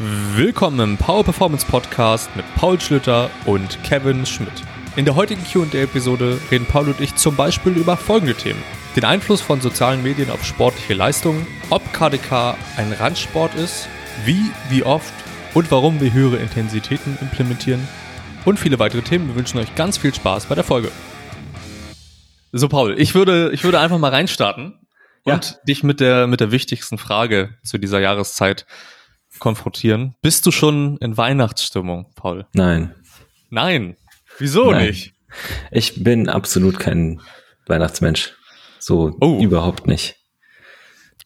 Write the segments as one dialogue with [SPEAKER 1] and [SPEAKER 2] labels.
[SPEAKER 1] Willkommen im Power Performance Podcast mit Paul Schlüter und Kevin Schmidt. In der heutigen QA-Episode reden Paul und ich zum Beispiel über folgende Themen: Den Einfluss von sozialen Medien auf sportliche Leistungen, ob KDK ein Randsport ist, wie, wie oft und warum wir höhere Intensitäten implementieren und viele weitere Themen. Wir wünschen euch ganz viel Spaß bei der Folge. So, Paul, ich würde, ich würde einfach mal reinstarten
[SPEAKER 2] Ja.
[SPEAKER 1] und dich mit der, mit der wichtigsten Frage zu dieser Jahreszeit konfrontieren. Bist du schon in Weihnachtsstimmung, Paul?
[SPEAKER 2] Nein.
[SPEAKER 1] Nein. Wieso
[SPEAKER 2] Nein.
[SPEAKER 1] nicht?
[SPEAKER 2] Ich bin absolut kein Weihnachtsmensch. So
[SPEAKER 1] Oh.
[SPEAKER 2] überhaupt nicht.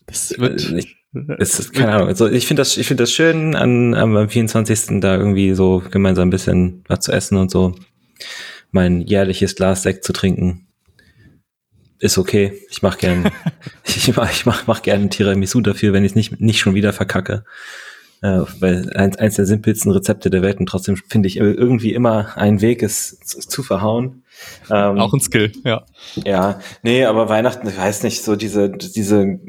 [SPEAKER 1] Das wird,
[SPEAKER 2] Äh, ich, es ist, keine Ahnung. Also ich finde das, ich finde das schön, an, am am 24. da irgendwie so gemeinsam ein bisschen was zu essen und so. Mein jährliches Glas Sekt zu trinken. Ist okay. Ich mach gern, ich mach, ich mach, mach gern Tiramisu dafür, wenn ich es nicht, nicht schon wieder verkacke. Äh, weil eins, eins der simpelsten Rezepte der Welt und trotzdem finde ich irgendwie immer einen Weg, es zu, zu verhauen. Ähm,
[SPEAKER 1] auch ein Skill, ja.
[SPEAKER 2] ja, nee, aber Weihnachten, ich weiß nicht, so diese, diese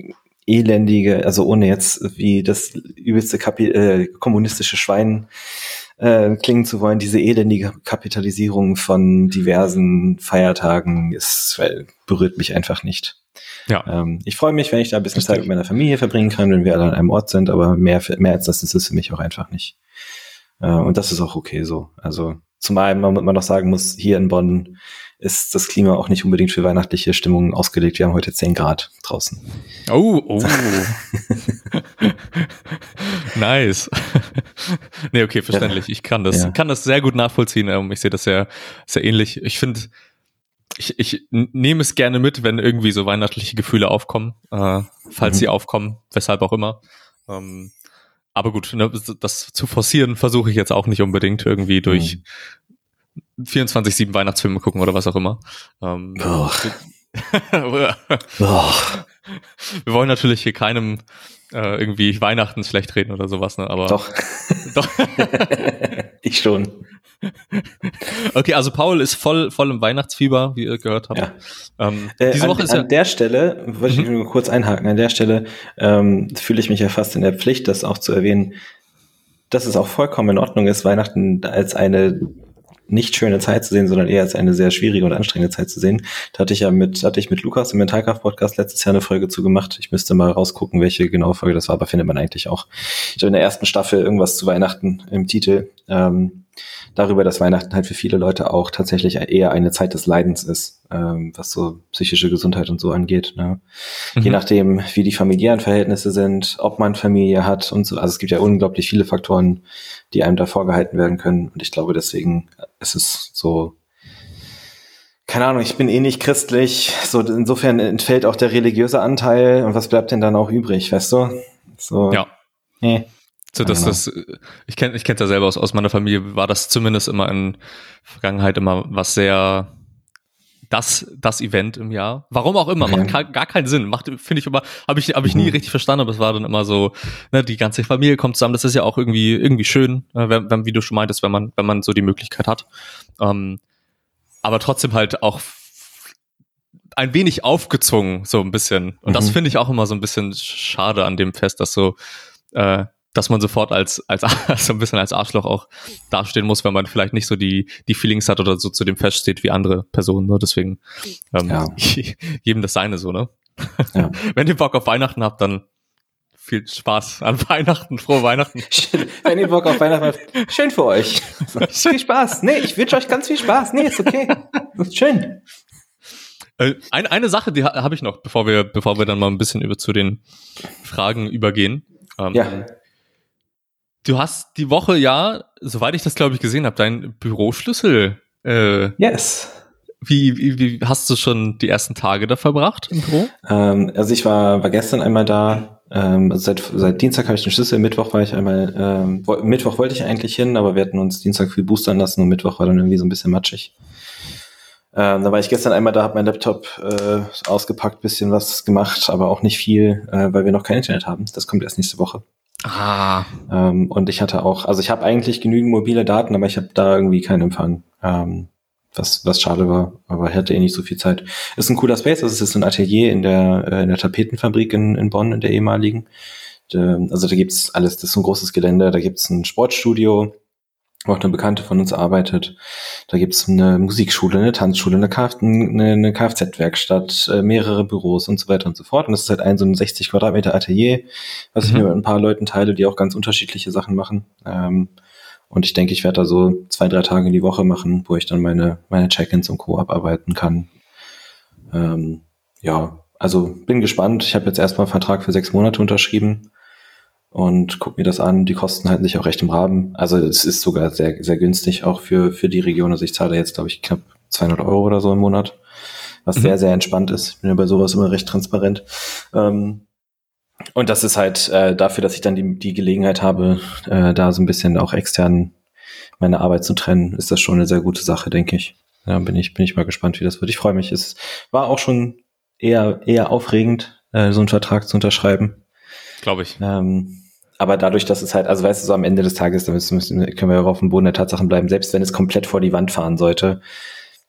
[SPEAKER 2] elendige, also ohne jetzt wie das übelste Kapi äh, kommunistische Schwein äh, klingen zu wollen, diese elendige Kapitalisierung von diversen Feiertagen ist, weil, berührt mich einfach nicht.
[SPEAKER 1] Ja.
[SPEAKER 2] Ähm, ich freue mich, wenn ich da ein bisschen Zeit mit meiner Familie verbringen kann, wenn wir alle an einem Ort sind, aber mehr, mehr als das ist es für mich auch einfach nicht. Äh, und das ist auch okay so. Also zumal man, man noch sagen muss, hier in Bonn ist das Klima auch nicht unbedingt für weihnachtliche Stimmung ausgelegt. Wir haben heute 10 Grad draußen.
[SPEAKER 1] Oh, oh. nice. nee, okay, verständlich. Ich kann das,
[SPEAKER 2] Ja.
[SPEAKER 1] kann das sehr gut nachvollziehen. Ähm, Ich sehe das sehr, sehr ähnlich. Ich finde, ich, ich nehme es gerne mit, wenn irgendwie so weihnachtliche Gefühle aufkommen, äh, falls
[SPEAKER 2] Mhm.
[SPEAKER 1] sie aufkommen, weshalb auch immer. Ähm, aber gut, ne, das zu forcieren versuche ich jetzt auch nicht unbedingt irgendwie durch
[SPEAKER 2] Mhm.
[SPEAKER 1] 24-7 Weihnachtsfilme gucken oder was auch immer. Ähm,
[SPEAKER 2] Boah.
[SPEAKER 1] wir wollen natürlich hier keinem äh, irgendwie Weihnachten schlecht reden oder sowas, ne? Aber
[SPEAKER 2] Doch.
[SPEAKER 1] Doch.
[SPEAKER 2] ich schon.
[SPEAKER 1] Okay, also Paul ist voll, voll im Weihnachtsfieber, wie ihr gehört habt.
[SPEAKER 2] Ja.
[SPEAKER 1] Ähm,
[SPEAKER 2] Äh,
[SPEAKER 1] diese
[SPEAKER 2] an,
[SPEAKER 1] Woche ist
[SPEAKER 2] an
[SPEAKER 1] ja.
[SPEAKER 2] der Stelle, wollte ich nur kurz einhaken, an der Stelle ähm, fühle ich mich ja fast in der Pflicht, das auch zu erwähnen, dass es auch vollkommen in Ordnung ist, Weihnachten als eine nicht schöne Zeit zu sehen, sondern eher als eine sehr schwierige und anstrengende Zeit zu sehen. Da hatte ich ja mit, hatte ich mit Lukas im Mentalkraft-Podcast letztes Jahr eine Folge zu gemacht. Ich müsste mal rausgucken, welche genaue Folge das war, aber findet man eigentlich auch. Ich habe in der ersten Staffel irgendwas zu Weihnachten im Titel. Ähm, darüber, dass Weihnachten halt für viele Leute auch tatsächlich eher eine Zeit des Leidens ist, ähm, was so psychische Gesundheit und so angeht. Ne? Je
[SPEAKER 1] Mhm.
[SPEAKER 2] nachdem, wie die familiären Verhältnisse sind, ob man Familie hat und so. Also es gibt ja unglaublich viele Faktoren, die einem da vorgehalten werden können. Und ich glaube, deswegen ist es so, keine Ahnung, ich bin eh nicht christlich. So, insofern entfällt auch der religiöse Anteil. Und was bleibt denn dann auch übrig, weißt du? So,
[SPEAKER 1] Ja.
[SPEAKER 2] Nee.
[SPEAKER 1] So, das,
[SPEAKER 2] Genau.
[SPEAKER 1] das, ich kenne ich kenn's ja selber aus, aus meiner Familie, war das zumindest immer in Vergangenheit immer was sehr das, das Event im Jahr. Warum auch immer, macht ka- gar keinen Sinn. Macht, finde ich immer, habe ich, hab ich nie
[SPEAKER 2] Mhm.
[SPEAKER 1] richtig verstanden, aber es war dann immer so, ne, die ganze Familie kommt zusammen, das ist ja auch irgendwie, irgendwie schön, äh, wenn, wenn, wie du schon meintest, wenn man, wenn man so die Möglichkeit hat. Ähm, aber trotzdem halt auch ein wenig aufgezwungen, so ein bisschen. Und das
[SPEAKER 2] Mhm.
[SPEAKER 1] finde ich auch immer so ein bisschen schade an dem Fest, dass so, äh, dass man sofort als, als, so ein bisschen als Arschloch auch dastehen muss, wenn man vielleicht nicht so die, die Feelings hat oder so zu dem Fest steht wie andere Personen. Ne? Deswegen, ähm,
[SPEAKER 2] Ja.
[SPEAKER 1] jedem das seine so, ne?
[SPEAKER 2] Ja.
[SPEAKER 1] Wenn ihr Bock auf Weihnachten habt, dann viel Spaß an Weihnachten, frohe Weihnachten.
[SPEAKER 2] Wenn ihr Bock auf Weihnachten habt, schön für euch. viel Spaß. Nee, ich wünsche euch ganz viel Spaß. Nee, ist okay. Ist schön.
[SPEAKER 1] Äh, eine, eine Sache, die ha habe ich noch, bevor wir, bevor wir dann mal ein bisschen über zu den Fragen übergehen. Ähm,
[SPEAKER 2] Ja.
[SPEAKER 1] Du hast die Woche ja, soweit ich das glaube ich gesehen habe, deinen Büroschlüssel. Äh,
[SPEAKER 2] Yes.
[SPEAKER 1] wie, wie, wie hast du schon die ersten Tage da verbracht im Büro?
[SPEAKER 2] Ähm, also ich war, war gestern einmal da. Ähm, also seit, seit Dienstag habe ich den Schlüssel. Mittwoch war ich einmal. Ähm, wo, Mittwoch wollte ich eigentlich hin, aber wir hatten uns Dienstag viel boostern lassen und Mittwoch war dann irgendwie so ein bisschen matschig. Ähm, da war ich gestern einmal da, habe mein Laptop äh, ausgepackt, bisschen was gemacht, aber auch nicht viel, äh, weil wir noch kein Internet haben. Das kommt erst nächste Woche.
[SPEAKER 1] Ah,
[SPEAKER 2] Ähm, und ich hatte auch, also ich habe eigentlich genügend mobile Daten, aber ich habe da irgendwie keinen Empfang. Ähm, was, was schade war, aber ich hatte eh nicht so viel Zeit. Ist ein cooler Space, also es ist ein Atelier in der, äh, in der Tapetenfabrik in, in Bonn, in der ehemaligen. also da gibt's alles, das ist ein großes Gelände, da gibt's ein Sportstudio, wo auch eine Bekannte von uns arbeitet. Da gibt's eine Musikschule, eine Tanzschule, eine, Kf eine, eine Kfz-Werkstatt, äh, mehrere Büros und so weiter und so fort. Und das ist halt ein so ein 60 Quadratmeter Atelier, was mhm. ich mir mit ein paar Leuten teile, die auch ganz unterschiedliche Sachen machen. Ähm, und ich denke, ich werde da so zwei, drei Tage in die Woche machen, wo ich dann meine, meine Check-ins und Co. abarbeiten kann. Ähm, ja, also bin gespannt. Ich habe jetzt erstmal einen Vertrag für sechs Monate unterschrieben und guck mir das an. Die Kosten halten sich auch recht im Rahmen. Also es ist sogar sehr, sehr günstig auch für, für die Region. Also ich zahle jetzt, glaube ich, knapp 200 Euro oder so im Monat, was mhm. sehr, sehr entspannt ist. Ich bin ja bei sowas immer recht transparent. Ähm, und das ist halt äh, dafür, dass ich dann die, die Gelegenheit habe, äh, da so ein bisschen auch extern meine Arbeit zu trennen, ist das schon eine sehr gute Sache, denke ich. Ja, bin ich, bin ich mal gespannt, wie das wird. Ich freue mich. Es war auch schon eher, eher aufregend, äh, so einen Vertrag zu unterschreiben.
[SPEAKER 1] Glaube ich.
[SPEAKER 2] Ähm, aber dadurch, dass es halt, also weißt du, so am Ende des Tages, da müssen, können wir ja auf dem Boden der Tatsachen bleiben, selbst wenn es komplett vor die Wand fahren sollte,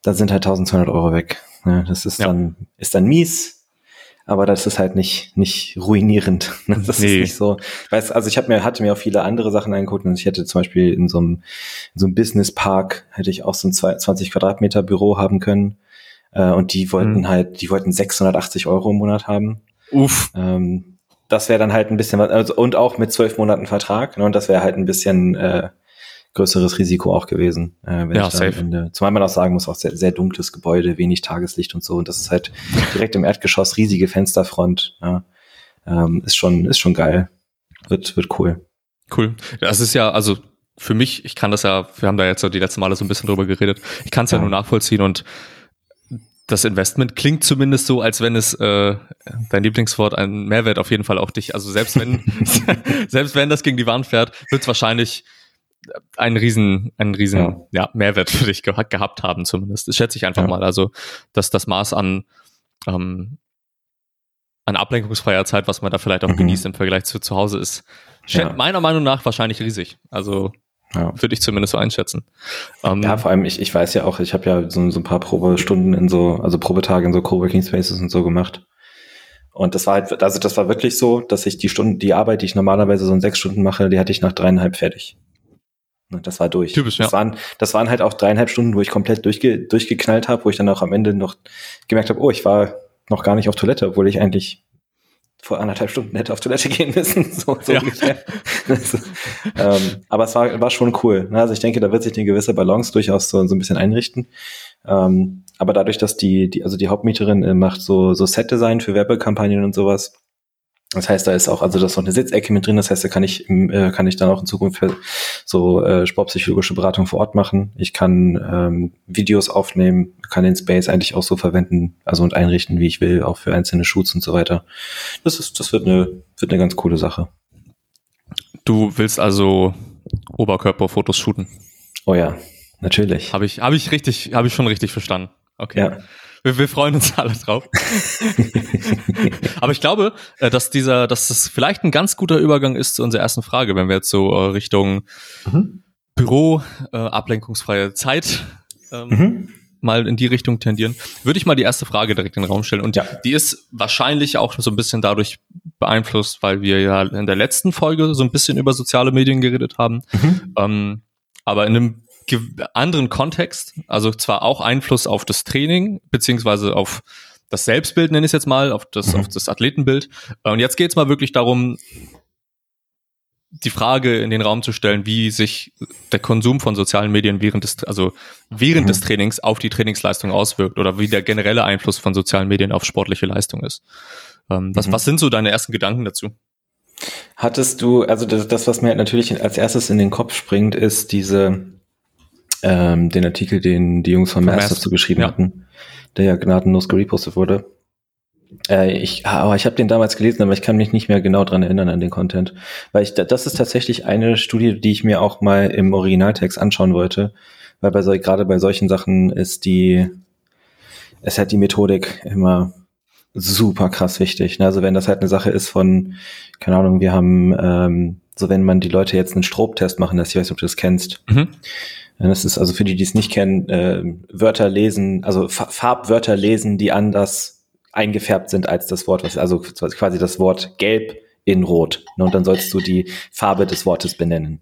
[SPEAKER 2] dann sind halt 1200 Euro weg. Ja, das ist ja. dann, ist dann mies, aber das ist halt nicht, nicht ruinierend. Das nee. ist nicht so. Weißt, also ich habe mir, hatte mir auch viele andere Sachen angeguckt und ich hätte zum Beispiel in so einem, in so einem Business Park hätte ich auch so ein 20 Quadratmeter Büro haben können. Äh, und die wollten mhm. halt, die wollten 680 Euro im Monat haben.
[SPEAKER 1] Uff.
[SPEAKER 2] Ähm, das wäre dann halt ein bisschen was, also, und auch mit zwölf Monaten Vertrag, ne, und das wäre halt ein bisschen äh, größeres Risiko auch gewesen. Äh, wenn
[SPEAKER 1] ja,
[SPEAKER 2] ich safe. Ende, zumal man auch sagen muss, auch sehr, sehr dunkles Gebäude, wenig Tageslicht und so. Und das ist halt direkt im Erdgeschoss, riesige Fensterfront. Ja. Ähm, ist schon, ist schon geil. Wird, wird cool.
[SPEAKER 1] Cool. Das ist ja, also für mich, ich kann das ja, wir haben da jetzt so die letzten Male so ein bisschen drüber geredet, ich kann es ja. ja nur nachvollziehen und das Investment klingt zumindest so, als wenn es äh, dein Lieblingswort ein Mehrwert auf jeden Fall auch dich. Also selbst wenn selbst wenn das gegen die Wand fährt, wird es wahrscheinlich einen riesen, einen riesen ja. ja Mehrwert für dich ge gehabt haben zumindest. Das schätze ich einfach ja. mal. Also dass das Maß an ähm, an ablenkungsfreier Zeit, was man da vielleicht auch mhm. genießt im Vergleich zu zu Hause, ist ja. meiner Meinung nach wahrscheinlich riesig. Also ja. Würde ich zumindest so einschätzen.
[SPEAKER 2] Ähm, ja, vor allem, ich, ich weiß ja auch, ich habe ja so, so ein paar Probestunden in so, also Probetage in so Coworking Spaces und so gemacht. Und das war halt, also das war wirklich so, dass ich die Stunden, die Arbeit, die ich normalerweise so in sechs Stunden mache, die hatte ich nach dreieinhalb fertig. Und das war durch.
[SPEAKER 1] Typisch,
[SPEAKER 2] das
[SPEAKER 1] ja.
[SPEAKER 2] Waren, das waren halt auch dreieinhalb Stunden, wo ich komplett durchge, durchgeknallt habe, wo ich dann auch am Ende noch gemerkt habe, oh, ich war noch gar nicht auf Toilette, obwohl ich eigentlich vor anderthalb Stunden hätte auf Toilette gehen müssen, so, so ja. ungefähr. also, ähm, aber es war, war schon cool. Ne? Also ich denke, da wird sich eine gewisse Balance durchaus so, so ein bisschen einrichten. Ähm, aber dadurch, dass die, die, also die Hauptmieterin äh, macht so, so Set-Design für Werbekampagnen und sowas, das heißt, da ist auch, also da ist noch eine Sitzecke mit drin. Das heißt, da kann ich, äh, kann ich dann auch in Zukunft so äh, sportpsychologische Beratung vor Ort machen. Ich kann ähm, Videos aufnehmen, kann den Space eigentlich auch so verwenden, also und einrichten, wie ich will, auch für einzelne Shoots und so weiter. Das ist, das wird eine, wird eine ganz coole Sache.
[SPEAKER 1] Du willst also Oberkörperfotos shooten?
[SPEAKER 2] Oh ja, natürlich.
[SPEAKER 1] Habe ich, habe ich richtig, habe ich schon richtig verstanden. Okay. Ja. Wir, wir freuen uns alle drauf. Aber ich glaube, äh, dass dieser, dass das vielleicht ein ganz guter Übergang ist zu unserer ersten Frage, wenn wir jetzt so äh, Richtung mhm. Büro, äh, ablenkungsfreie Zeit ähm, mhm. mal in die Richtung tendieren. Würde ich mal die erste Frage direkt in den Raum stellen. Und ja. die ist wahrscheinlich auch so ein bisschen dadurch beeinflusst, weil wir ja in der letzten Folge so ein bisschen über soziale Medien geredet haben. Mhm. Ähm, aber in einem anderen Kontext, also zwar auch Einfluss auf das Training, beziehungsweise auf das Selbstbild, nenne ich es jetzt mal, auf das, mhm. auf das Athletenbild. Und jetzt geht es mal wirklich darum, die Frage in den Raum zu stellen, wie sich der Konsum von sozialen Medien während des, also während mhm. des Trainings auf die Trainingsleistung auswirkt oder wie der generelle Einfluss von sozialen Medien auf sportliche Leistung ist. Ähm, was, mhm. was sind so deine ersten Gedanken dazu?
[SPEAKER 2] Hattest du, also das, das, was mir natürlich als erstes in den Kopf springt, ist diese ähm, den Artikel, den die Jungs von Mass dazu geschrieben ja. hatten, der ja gnadenlos gerepostet wurde. Äh, ich, aber ich habe den damals gelesen, aber ich kann mich nicht mehr genau dran erinnern an den Content, weil ich das ist tatsächlich eine Studie, die ich mir auch mal im Originaltext anschauen wollte, weil bei so, gerade bei solchen Sachen ist die es hat die Methodik immer super krass wichtig. Ne? Also wenn das halt eine Sache ist von, keine Ahnung, wir haben ähm, so wenn man die Leute jetzt einen Strobtest machen lässt, ich weiß nicht, ob du das kennst. Mhm. Das ist also für die, die es nicht kennen, äh, Wörter lesen, also Farbwörter lesen, die anders eingefärbt sind als das Wort, was, also quasi das Wort gelb in Rot. Ne? Und dann sollst du die Farbe des Wortes benennen.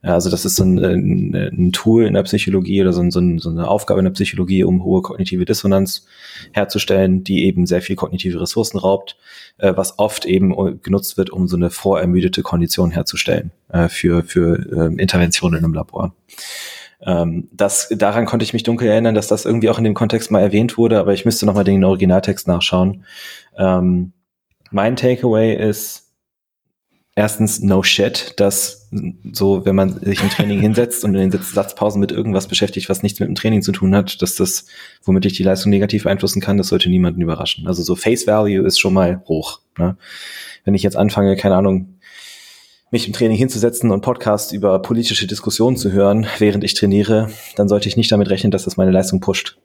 [SPEAKER 2] Also das ist so ein, ein, ein Tool in der Psychologie oder so, ein, so, eine Aufgabe in der Psychologie, um hohe kognitive Dissonanz herzustellen, die eben sehr viel kognitive Ressourcen raubt, äh, was oft eben genutzt wird, um so eine vorermüdete Kondition herzustellen äh, für, für äh, Interventionen im Labor. Ähm, das, daran konnte ich mich dunkel erinnern, dass das irgendwie auch in dem Kontext mal erwähnt wurde, aber ich müsste nochmal den Originaltext nachschauen. Ähm, mein Takeaway ist, erstens no shit, dass so, wenn man sich im Training hinsetzt und in den Satzpausen mit irgendwas beschäftigt, was nichts mit dem Training zu tun hat, dass das, womit ich die Leistung negativ beeinflussen kann, das sollte niemanden überraschen. Also so Face Value ist schon mal hoch. Ne? Wenn ich jetzt anfange, keine Ahnung, mich im Training hinzusetzen und Podcasts über politische Diskussionen zu hören, während ich trainiere, dann sollte ich nicht damit rechnen, dass das meine Leistung pusht.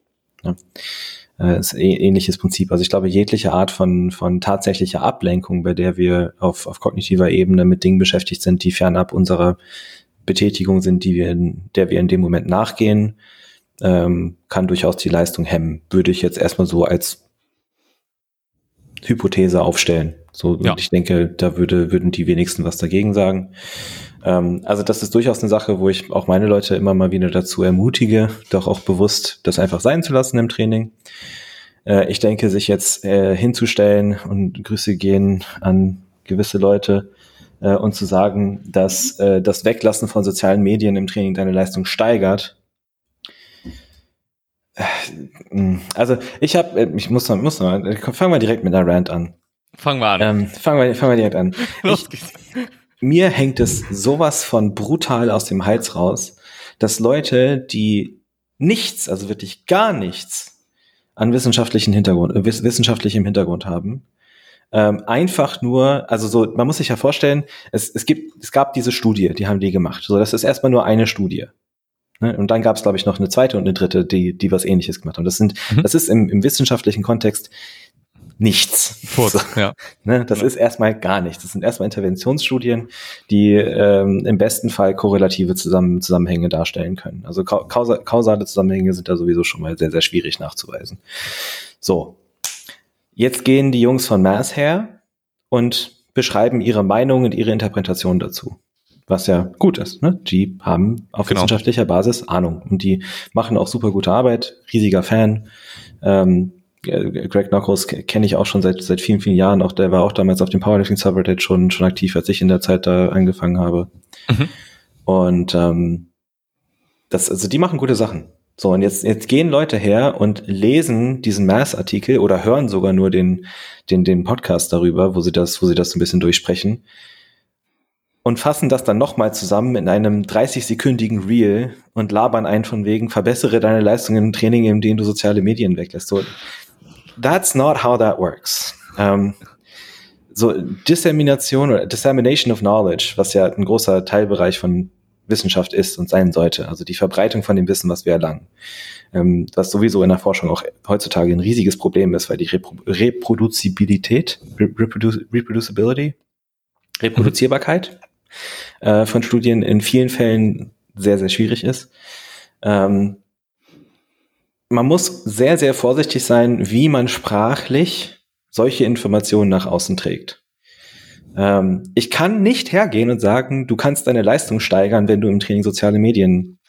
[SPEAKER 2] Ja. Äh, ist eh, ähnliches Prinzip. Also ich glaube, jegliche Art von, von tatsächlicher Ablenkung, bei der wir auf, auf kognitiver Ebene mit Dingen beschäftigt sind, die fernab unserer Betätigung sind, die wir in, der wir in dem Moment nachgehen, ähm, kann durchaus die Leistung hemmen. Würde ich jetzt erstmal so als Hypothese aufstellen. So, ja. und ich denke, da würde, würden die wenigsten was dagegen sagen. Ähm, also das ist durchaus eine Sache, wo ich auch meine Leute immer mal wieder dazu ermutige, doch auch bewusst das einfach sein zu lassen im Training. Äh, ich denke, sich jetzt äh, hinzustellen und Grüße gehen an gewisse Leute äh, und zu sagen, dass äh, das Weglassen von sozialen Medien im Training deine Leistung steigert. Äh, also ich habe, äh, ich muss, muss fangen wir direkt mit einer Rant an.
[SPEAKER 1] Fangen wir an.
[SPEAKER 2] Ähm, fangen, wir, fangen wir direkt an. Los geht's mir hängt es sowas von brutal aus dem Hals raus, dass Leute, die nichts, also wirklich gar nichts an wissenschaftlichen Hintergrund, äh, wissenschaftlichem Hintergrund haben, ähm, einfach nur, also so, man muss sich ja vorstellen, es, es gibt, es gab diese Studie, die haben die gemacht. So, das ist erstmal nur eine Studie. Ne? Und dann gab es, glaube ich, noch eine zweite und eine dritte, die, die was ähnliches gemacht haben. Das sind, mhm. das ist im, im wissenschaftlichen Kontext nichts.
[SPEAKER 1] Furz, ja.
[SPEAKER 2] Ne, das ja. ist erstmal gar nichts. Das sind erstmal Interventionsstudien, die ähm, im besten Fall korrelative Zusammen Zusammenhänge darstellen können. Also kausa kausale Zusammenhänge sind da sowieso schon mal sehr, sehr schwierig nachzuweisen. So. Jetzt gehen die Jungs von Mass her und beschreiben ihre Meinung und ihre Interpretation dazu. Was ja gut ist. Ne? Die haben auf genau. wissenschaftlicher Basis Ahnung und die machen auch super gute Arbeit. Riesiger Fan. Ähm, Greg Knockhouse kenne ich auch schon seit, seit vielen, vielen Jahren. Auch der war auch damals auf dem Powerlifting Subreddit schon, schon aktiv, als ich in der Zeit da angefangen habe. Mhm. Und ähm, das, also die machen gute Sachen. So, und jetzt, jetzt gehen Leute her und lesen diesen Mass-Artikel oder hören sogar nur den, den, den Podcast darüber, wo sie das, wo sie das ein bisschen durchsprechen und fassen das dann nochmal zusammen in einem 30-sekündigen Reel und labern einen von wegen, verbessere deine Leistung im Training, indem du soziale Medien weglässt. So, that's not how that works. Um, so Dissemination oder Dissemination of Knowledge, was ja ein großer Teilbereich von Wissenschaft ist und sein sollte, also die Verbreitung von dem Wissen, was wir erlangen, ähm, was sowieso in der Forschung auch heutzutage ein riesiges Problem ist, weil die Repro Reproduzibilität, Reprodu Reproducibility, Reproduzierbarkeit äh, von Studien in vielen Fällen sehr, sehr schwierig ist. Ähm, man muss sehr, sehr vorsichtig sein, wie man sprachlich solche Informationen nach außen trägt. Ähm, ich kann nicht hergehen und sagen, du kannst deine Leistung steigern, wenn du im Training soziale Medien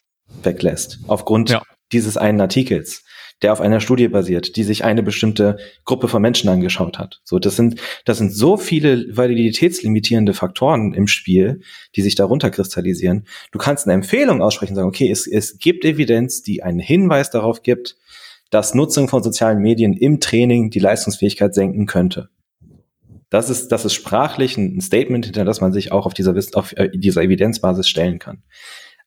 [SPEAKER 2] weglässt, aufgrund ja. dieses einen Artikels der auf einer Studie basiert, die sich eine bestimmte Gruppe von Menschen angeschaut hat. So, das sind, das sind so viele validitätslimitierende Faktoren im Spiel, die sich darunter kristallisieren. Du kannst eine Empfehlung aussprechen sagen, okay, es, es gibt Evidenz, die einen Hinweis darauf gibt, dass Nutzung von sozialen Medien im Training die Leistungsfähigkeit senken könnte. Das ist, das ist sprachlich ein Statement, hinter das man sich auch auf dieser, auf äh, dieser Evidenzbasis stellen kann.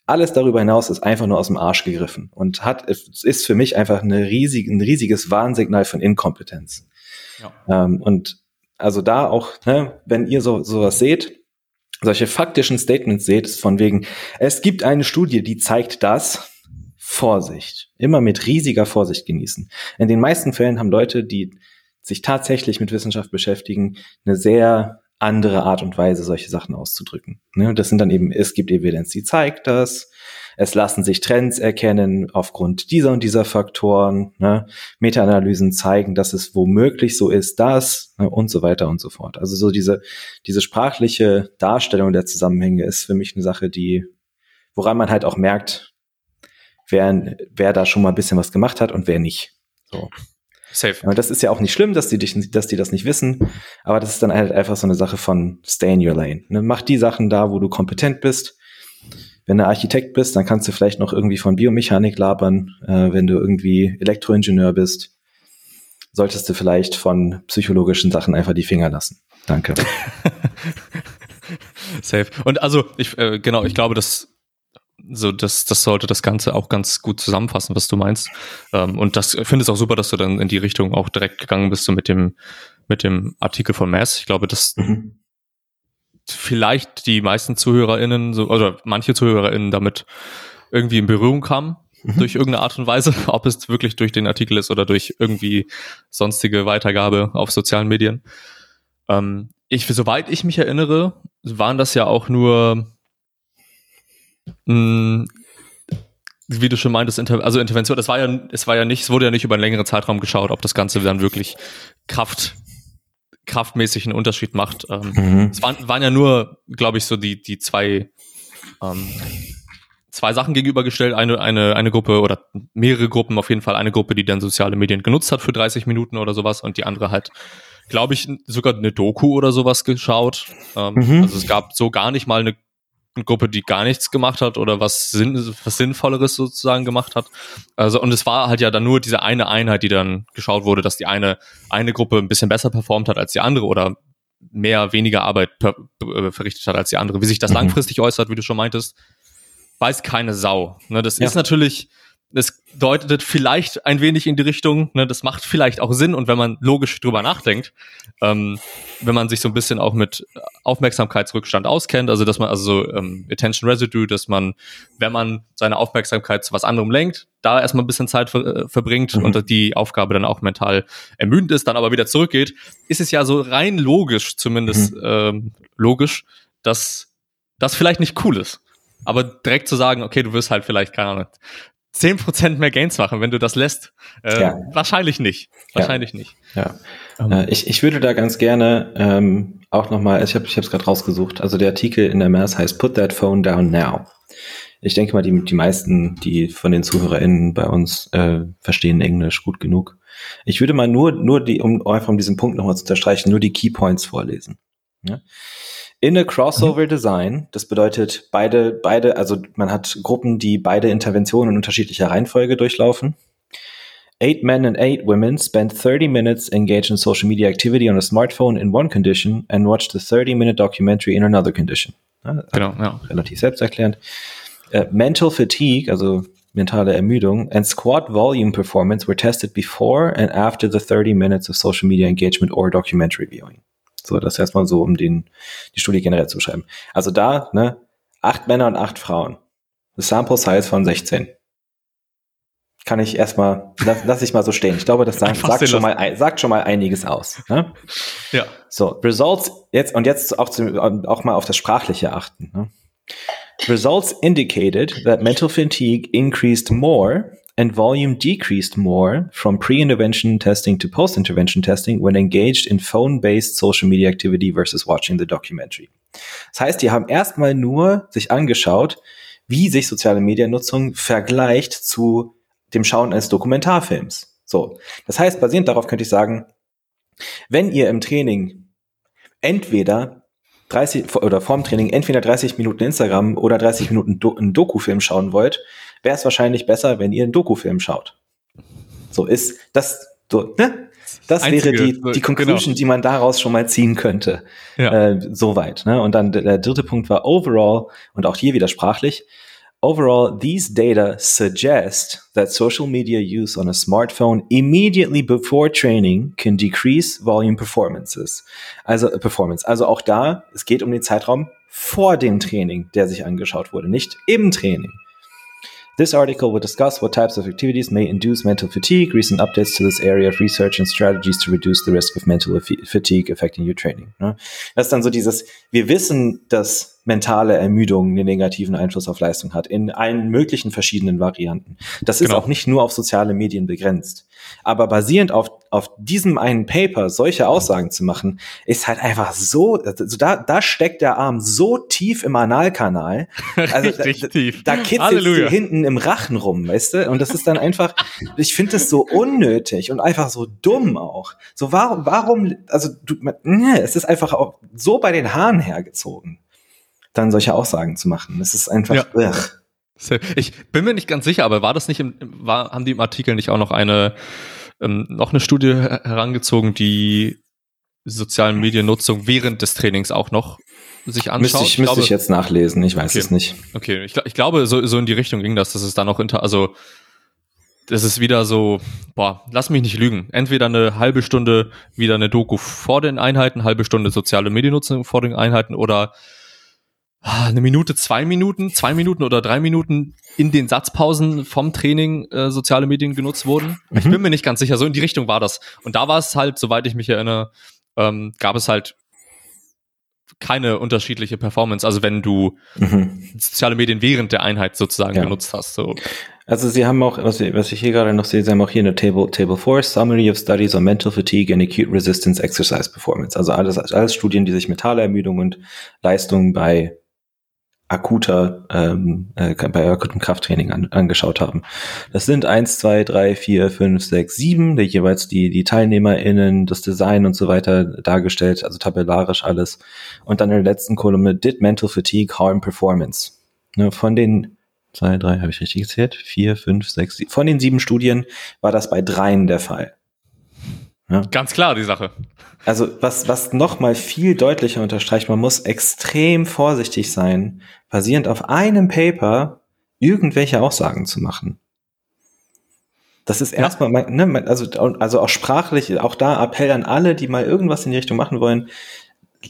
[SPEAKER 2] Alles darüber hinaus ist einfach nur aus dem Arsch gegriffen und hat, ist für mich einfach eine riesige, ein riesiges Warnsignal von Inkompetenz. Ja. Ähm, und also da auch, ne, wenn ihr so sowas seht, solche faktischen Statements seht, ist von wegen, es gibt eine Studie, die zeigt das. Vorsicht. Immer mit riesiger Vorsicht genießen. In den meisten Fällen haben Leute, die sich tatsächlich mit Wissenschaft beschäftigen, eine sehr andere Art und Weise, solche Sachen auszudrücken. Ne? Das sind dann eben, es gibt Evidenz, die zeigt das. es lassen sich Trends erkennen aufgrund dieser und dieser Faktoren. Ne? Meta-Analysen zeigen, dass es womöglich so ist, dass ne? und so weiter und so fort. Also so diese, diese sprachliche Darstellung der Zusammenhänge ist für mich eine Sache, die, woran man halt auch merkt, wer, wer da schon mal ein bisschen was gemacht hat und wer nicht. So. Safe. Und das ist ja auch nicht schlimm, dass die, dich, dass die das nicht wissen, aber das ist dann halt einfach so eine Sache von stay in your lane. Ne? Mach die Sachen da, wo du kompetent bist. Wenn du Architekt bist, dann kannst du vielleicht noch irgendwie von Biomechanik labern. Äh, wenn du irgendwie Elektroingenieur bist, solltest du vielleicht von psychologischen Sachen einfach die Finger lassen. Danke.
[SPEAKER 1] Safe. Und also, ich, äh, genau, ich glaube, dass so, das, das sollte das Ganze auch ganz gut zusammenfassen, was du meinst. Ähm, und das ich finde es auch super, dass du dann in die Richtung auch direkt gegangen bist, so mit dem, mit dem Artikel von Mass. Ich glaube, dass mhm. vielleicht die meisten ZuhörerInnen, so, oder manche ZuhörerInnen damit irgendwie in Berührung kamen mhm. durch irgendeine Art und Weise, ob es wirklich durch den Artikel ist oder durch irgendwie sonstige Weitergabe auf sozialen Medien. Ähm, ich, soweit ich mich erinnere, waren das ja auch nur mh, mm, wie du schon meintest, Inter also Intervention, das war ja, es war ja nicht, es wurde ja nicht über einen längeren Zeitraum geschaut, ob das Ganze dann wirklich Kraft, kraftmäßig einen Unterschied macht. Ähm, mhm. Es waren, waren ja nur, glaube ich, so die, die zwei, ähm, zwei Sachen gegenübergestellt. Eine, eine, eine Gruppe oder mehrere Gruppen, auf jeden Fall eine Gruppe, die dann soziale Medien genutzt hat für 30 Minuten oder sowas und die andere halt, glaube ich, sogar eine Doku oder sowas geschaut. Ähm, mhm. Also es gab so gar nicht mal eine Gruppe, die gar nichts gemacht hat oder was, Sinn, was Sinnvolleres sozusagen gemacht hat. Also, und es war halt ja dann nur diese eine Einheit, die dann geschaut wurde, dass die eine, eine Gruppe ein bisschen besser performt hat als die andere oder mehr, weniger Arbeit per, äh, verrichtet hat als die andere. Wie sich das mhm. langfristig äußert, wie du schon meintest, weiß keine Sau. Ne, das ja. ist natürlich, es deutet vielleicht ein wenig in die Richtung, ne, das macht vielleicht auch Sinn und wenn man logisch drüber nachdenkt, ähm, wenn man sich so ein bisschen auch mit Aufmerksamkeitsrückstand auskennt, also dass man also so ähm, Attention Residue, dass man, wenn man seine Aufmerksamkeit zu was anderem lenkt, da erstmal ein bisschen Zeit ver äh, verbringt mhm. und die Aufgabe dann auch mental ermüdend ist, dann aber wieder zurückgeht, ist es ja so rein logisch, zumindest mhm. ähm, logisch, dass das vielleicht nicht cool ist. Aber direkt zu sagen, okay, du wirst halt vielleicht, keine Ahnung, 10% mehr Gains machen, wenn du das lässt? Äh, ja. Wahrscheinlich nicht. Wahrscheinlich
[SPEAKER 2] ja.
[SPEAKER 1] nicht.
[SPEAKER 2] Ja. Um. Ähm. Äh, ich, ich würde da ganz gerne ähm, auch nochmal, ich habe ich es gerade rausgesucht, also der Artikel in der Mass heißt Put that phone down now. Ich denke mal, die, die meisten, die von den ZuhörerInnen bei uns äh, verstehen Englisch gut genug. Ich würde mal nur, nur die, um einfach um diesen Punkt nochmal zu unterstreichen, nur die Key Points vorlesen. Ja? In a crossover design. Das bedeutet beide, beide, also man hat Gruppen, die beide Interventionen in unterschiedlicher Reihenfolge durchlaufen. Eight men and eight women spent 30 minutes engaged in social media activity on a smartphone in one condition and watched a 30 minute documentary in another condition. Ja, genau, ja. Relativ selbsterklärend. Uh, mental fatigue, also mentale Ermüdung, and squat volume performance were tested before and after the 30 minutes of social media engagement or documentary viewing. So, das erstmal so, um den, die Studie generell zu beschreiben. Also da, ne, acht Männer und acht Frauen. The Sample Size von 16. Kann ich erstmal, lass, lass ich mal so stehen. Ich glaube, das sagt, sagt, schon mal, sagt schon mal einiges aus. Ne? Ja. So, Results, jetzt, und jetzt auch, zu, auch mal auf das Sprachliche achten. Ne? Results indicated that mental fatigue increased more and volume decreased more from pre-intervention testing to post-intervention testing when engaged in phone-based social media activity versus watching the documentary. Das heißt, die haben erstmal nur sich angeschaut, wie sich soziale Mediennutzung vergleicht zu dem Schauen eines Dokumentarfilms. So. Das heißt, basierend darauf könnte ich sagen, wenn ihr im Training entweder 30 oder vorm Training entweder 30 Minuten Instagram oder 30 Minuten Do einen Dokufilm schauen wollt, wäre es wahrscheinlich besser, wenn ihr einen Dokufilm schaut. So ist das, so, ne? Das Einzige, wäre die, die Conclusion, genau. die man daraus schon mal ziehen könnte. Ja. Äh, soweit. Ne? Und dann der dritte Punkt war overall, und auch hier wieder sprachlich, Overall, these data suggest that social media use on a smartphone immediately before training can decrease volume performances. Also äh, Performance. Also auch da, es geht um den Zeitraum vor dem Training, der sich angeschaut wurde, nicht im Training. This article will discuss what types of activities may induce mental fatigue, recent updates to this area of research and strategies to reduce the risk of mental fatigue affecting your training. Ne? Das ist dann so dieses, wir wissen, dass mentale Ermüdung einen negativen Einfluss auf Leistung hat, in allen möglichen verschiedenen Varianten. Das genau. ist auch nicht nur auf soziale Medien begrenzt. Aber basierend auf, auf diesem einen Paper solche Aussagen zu machen, ist halt einfach so, also da, da steckt der Arm so tief im Analkanal. Also Richtig da, tief. Da kitzelt sie hinten im Rachen rum, weißt du? Und das ist dann einfach, ich finde das so unnötig und einfach so dumm auch. So, warum, warum, also du, ne, es ist einfach auch so bei den Haaren hergezogen, dann solche Aussagen zu machen. Es ist einfach, ja. ugh.
[SPEAKER 1] Ich bin mir nicht ganz sicher, aber war das nicht im, war, haben die im Artikel nicht auch noch eine, ähm, noch eine Studie herangezogen, die sozialen Mediennutzung während des Trainings auch noch sich anschaut?
[SPEAKER 2] Müsste ich, ich müsste glaube, ich jetzt nachlesen, ich weiß
[SPEAKER 1] okay.
[SPEAKER 2] es nicht.
[SPEAKER 1] Okay, ich, ich glaube, so, so in die Richtung ging das, dass es da noch inter, also, das ist wieder so, boah, lass mich nicht lügen. Entweder eine halbe Stunde wieder eine Doku vor den Einheiten, halbe Stunde soziale Mediennutzung vor den Einheiten oder eine Minute, zwei Minuten, zwei Minuten oder drei Minuten in den Satzpausen vom Training äh, soziale Medien genutzt wurden. Mhm. Ich bin mir nicht ganz sicher, so in die Richtung war das. Und da war es halt, soweit ich mich erinnere, ähm, gab es halt keine unterschiedliche Performance. Also wenn du mhm. soziale Medien während der Einheit sozusagen ja. genutzt hast. So.
[SPEAKER 2] Also sie haben auch, was ich, was ich hier gerade noch sehe, sie haben auch hier eine Table, Table 4, Summary of Studies on Mental Fatigue and Acute Resistance Exercise Performance. Also alles, alles Studien, die sich mentale Ermüdung und Leistung bei akuter, ähm, äh, bei akutem Krafttraining an, angeschaut haben. Das sind eins, zwei, drei, vier, fünf, sechs, sieben, die jeweils die, die TeilnehmerInnen, das Design und so weiter dargestellt, also tabellarisch alles. Und dann in der letzten Kolumne, did mental fatigue harm performance? Ne, von den zwei, drei, habe ich richtig gezählt? Vier, fünf, sechs, sieben. Von den sieben Studien war das bei dreien der Fall.
[SPEAKER 1] Ja. Ganz klar, die Sache.
[SPEAKER 2] Also was, was noch mal viel deutlicher unterstreicht, man muss extrem vorsichtig sein, basierend auf einem Paper irgendwelche Aussagen zu machen. Das ist erstmal, ne, also, also auch sprachlich, auch da Appell an alle, die mal irgendwas in die Richtung machen wollen,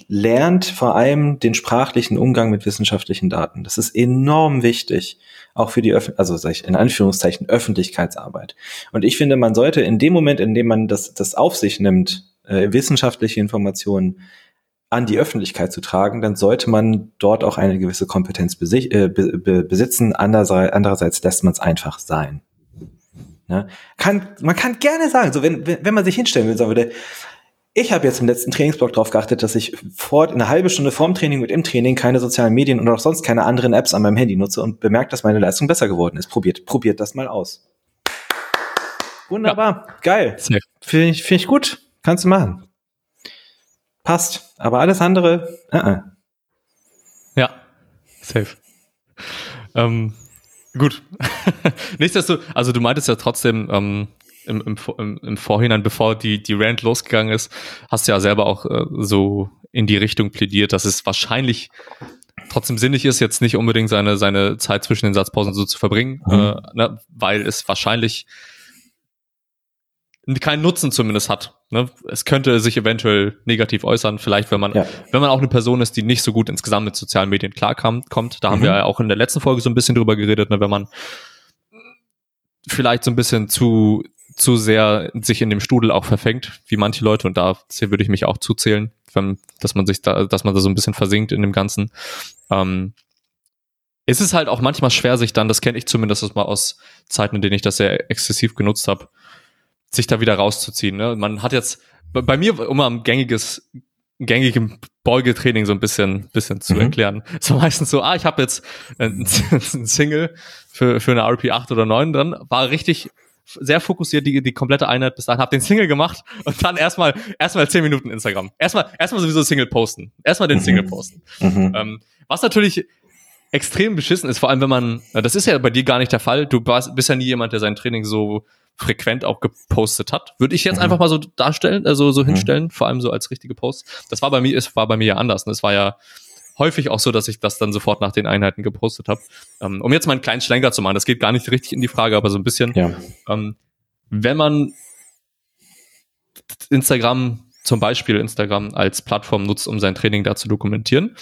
[SPEAKER 2] lernt vor allem den sprachlichen Umgang mit wissenschaftlichen Daten. Das ist enorm wichtig, auch für die, Öf also sag ich, in Anführungszeichen Öffentlichkeitsarbeit. Und ich finde, man sollte in dem Moment, in dem man das, das auf sich nimmt, äh, wissenschaftliche Informationen an die Öffentlichkeit zu tragen, dann sollte man dort auch eine gewisse Kompetenz äh, be be besitzen. Andererseits, andererseits lässt man es einfach sein. Ja? Kann, man kann gerne sagen, so wenn, wenn man sich hinstellen will, sagen würde, ich habe jetzt im letzten Trainingsblock darauf geachtet, dass ich vor eine halbe Stunde vorm Training und im Training keine sozialen Medien und auch sonst keine anderen Apps an meinem Handy nutze und bemerkt, dass meine Leistung besser geworden ist. Probiert, probiert das mal aus. Wunderbar, ja. geil. Finde ich, find ich gut. Kannst du machen. Passt. Aber alles andere, uh -uh.
[SPEAKER 1] Ja, safe. Ähm, gut. Nichtsdestotrotz, also du meintest ja trotzdem, ähm, im, im, im Vorhinein, bevor die, die Rand losgegangen ist, hast du ja selber auch äh, so in die Richtung plädiert, dass es wahrscheinlich trotzdem sinnig ist, jetzt nicht unbedingt seine, seine Zeit zwischen den Satzpausen so zu verbringen, mhm. äh, ne, weil es wahrscheinlich keinen Nutzen zumindest hat. Ne? Es könnte sich eventuell negativ äußern, vielleicht wenn man, ja. wenn man auch eine Person ist, die nicht so gut insgesamt mit sozialen Medien klarkommt. Da mhm. haben wir ja auch in der letzten Folge so ein bisschen drüber geredet, ne? wenn man vielleicht so ein bisschen zu zu sehr sich in dem Studel auch verfängt, wie manche Leute, und da würde ich mich auch zuzählen, wenn, dass man sich da, dass man da so ein bisschen versinkt in dem Ganzen. Ähm, es ist halt auch manchmal schwer, sich dann, das kenne ich zumindest mal aus Zeiten, in denen ich das sehr exzessiv genutzt habe, sich da wieder rauszuziehen. Ne? Man hat jetzt bei, mir immer ein gängiges, gängigen Beugetraining so ein bisschen, bisschen zu mhm. erklären. So meistens so, ah, ich habe jetzt ein, ein Single für, für eine RP 8 oder 9 drin, war richtig sehr fokussiert die, die komplette Einheit bis dahin, hab den Single gemacht und dann erstmal erstmal zehn Minuten Instagram. Erstmal erstmal sowieso Single posten. Erstmal den Single mhm. posten. Mhm. Ähm, was natürlich extrem beschissen ist, vor allem wenn man, das ist ja bei dir gar nicht der Fall, du warst, bist ja nie jemand, der sein Training so frequent auch gepostet hat. Würde ich jetzt mhm. einfach mal so darstellen, also so mhm. hinstellen, vor allem so als richtige Post. Das war bei mir, es war bei mir ja anders. Ne? Es war ja häufig auch so, dass ich das dann sofort nach den Einheiten gepostet habe. Ähm, um jetzt mal einen kleinen Schlenker zu machen, das geht gar nicht richtig in die Frage, aber so ein bisschen. Ja. Ähm, wenn man Instagram, zum Beispiel Instagram als Plattform nutzt, um sein Training da zu dokumentieren,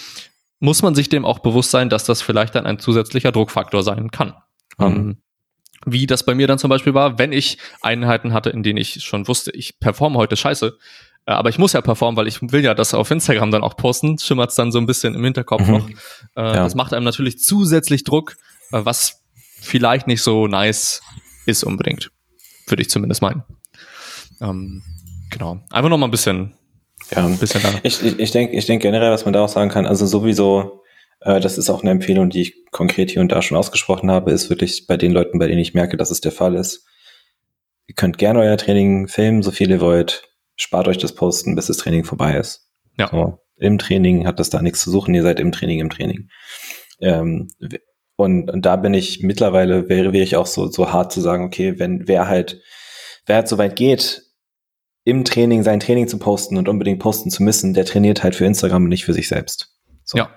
[SPEAKER 1] muss man sich dem auch bewusst sein, dass das vielleicht dann ein zusätzlicher Druckfaktor sein kann. Mhm. Ähm, wie das bei mir dann zum Beispiel war, wenn ich Einheiten hatte, in denen ich schon wusste, ich performe heute scheiße, aber ich muss ja performen, weil ich will ja das auf Instagram dann auch posten. Schimmert es dann so ein bisschen im Hinterkopf mhm. noch. Äh, ja. Das macht einem natürlich zusätzlich Druck, äh, was vielleicht nicht so nice ist unbedingt. Würde ich zumindest meinen. Ähm, genau. Einfach noch mal ein bisschen.
[SPEAKER 2] Ja, ein bisschen da. Ich, ich, ich denke ich denk generell, was man da auch sagen kann, also sowieso, äh, das ist auch eine Empfehlung, die ich konkret hier und da schon ausgesprochen habe, ist wirklich bei den Leuten, bei denen ich merke, dass es der Fall ist. Ihr könnt gerne euer Training filmen, so viel ihr wollt. Spart euch das Posten, bis das Training vorbei ist. Ja. So, Im Training hat das da nichts zu suchen, ihr seid im Training, im Training. Ähm, und, und da bin ich mittlerweile, wäre, wäre ich auch so, so hart zu sagen, okay, wenn wer halt, wer halt so weit geht, im Training sein Training zu posten und unbedingt posten zu müssen, der trainiert halt für Instagram und nicht für sich selbst. So. Ja.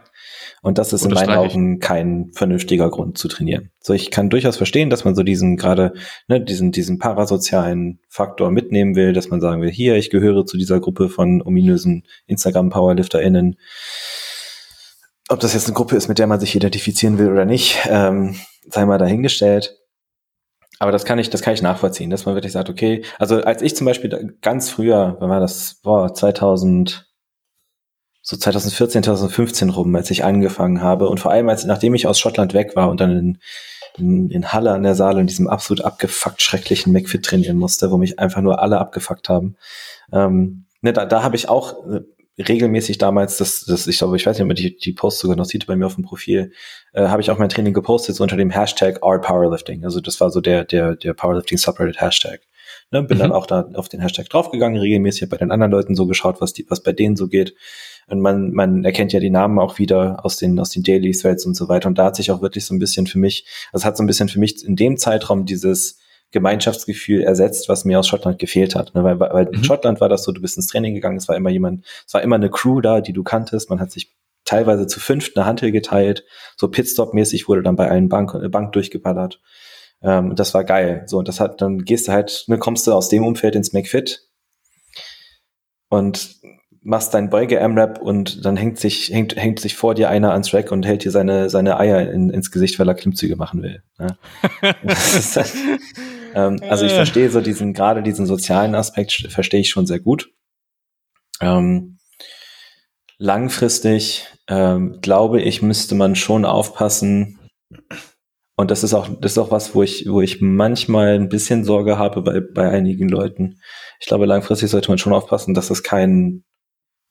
[SPEAKER 2] Und das ist in meinen Augen kein vernünftiger Grund zu trainieren. So, ich kann durchaus verstehen, dass man so diesen gerade, ne, diesen, diesen parasozialen Faktor mitnehmen will, dass man sagen will, hier, ich gehöre zu dieser Gruppe von ominösen Instagram-PowerlifterInnen ob das jetzt eine Gruppe ist, mit der man sich identifizieren will oder nicht, ähm, sei mal dahingestellt. Aber das kann ich, das kann ich nachvollziehen, dass man wirklich sagt, okay, also als ich zum Beispiel ganz früher, wann war das, boah, 2000, so 2014, 2015 rum, als ich angefangen habe und vor allem als, nachdem ich aus Schottland weg war und dann in, in, in Halle an der Saale in diesem absolut abgefuckt schrecklichen McFit trainieren musste, wo mich einfach nur alle abgefuckt haben. Ähm, ne, da, da habe ich auch äh, regelmäßig damals, das, das ich glaube, ich weiß nicht, ob man die, die Post sogar noch sieht bei mir auf dem Profil, äh, habe ich auch mein Training gepostet so unter dem Hashtag RPowerlifting. Also das war so der, der, der Powerlifting Subreddit Hashtag. Ne, bin mhm. dann auch da auf den Hashtag draufgegangen, regelmäßig habe bei den anderen Leuten so geschaut, was die, was bei denen so geht. Und man, man erkennt ja die Namen auch wieder aus den, aus den Daily Threads und so weiter. Und da hat sich auch wirklich so ein bisschen für mich, also hat so ein bisschen für mich in dem Zeitraum dieses, Gemeinschaftsgefühl ersetzt, was mir aus Schottland gefehlt hat. Ne? Weil, weil mhm. in Schottland war das so, du bist ins Training gegangen, es war immer jemand, es war immer eine Crew da, die du kanntest, man hat sich teilweise zu fünft eine Hantel geteilt, so Pitstop-mäßig wurde dann bei allen Bank, äh, Bank durchgeballert. Ähm, das war geil. So, und das hat, dann gehst du halt, ne, kommst du aus dem Umfeld ins McFit und machst dein Beuge-M-Rap und dann hängt sich, hängt, hängt sich vor dir einer ans Rack und hält dir seine, seine Eier in, ins Gesicht, weil er Klimmzüge machen will. Ne? Ähm, also ich äh. verstehe so diesen, gerade diesen sozialen Aspekt verstehe ich schon sehr gut. Ähm, langfristig ähm, glaube ich, müsste man schon aufpassen. Und das ist auch, das ist auch was, wo ich, wo ich manchmal ein bisschen Sorge habe bei, bei einigen Leuten. Ich glaube, langfristig sollte man schon aufpassen, dass das kein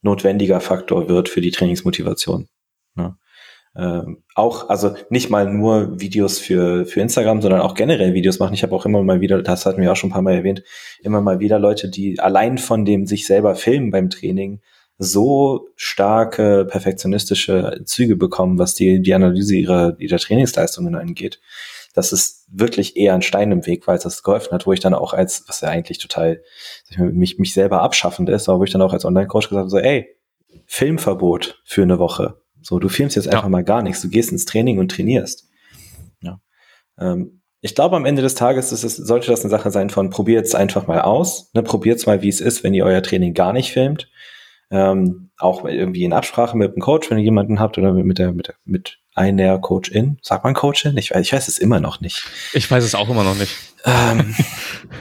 [SPEAKER 2] notwendiger Faktor wird für die Trainingsmotivation. Ne? ähm, auch, also nicht mal nur Videos für, für Instagram, sondern auch generell Videos machen. Ich habe auch immer mal wieder, das hatten wir auch schon ein paar Mal erwähnt, immer mal wieder Leute, die allein von dem sich selber filmen beim Training so starke perfektionistische Züge bekommen, was die, die Analyse ihrer, ihrer Trainingsleistungen angeht, dass es wirklich eher ein Stein im Weg war, als das geholfen hat, wo ich dann auch als, was ja eigentlich total mich, mich selber abschaffend ist, aber wo ich dann auch als Online-Coach gesagt habe, so, ey, Filmverbot für eine Woche so, du filmst jetzt einfach ja. mal gar nichts. Du gehst ins Training und trainierst. Ja. Ähm, ich glaube, am Ende des Tages ist es, sollte das eine Sache sein von probiert es einfach mal aus. Ne? Probiert mal, wie es ist, wenn ihr euer Training gar nicht filmt. Ähm, auch irgendwie in Absprache mit dem Coach, wenn ihr jemanden habt oder mit der, mit der, mit einer Coach-In. Sagt man Coach-In? Ich, ich weiß es immer noch nicht.
[SPEAKER 1] Ich weiß es auch immer noch nicht.
[SPEAKER 2] Ähm,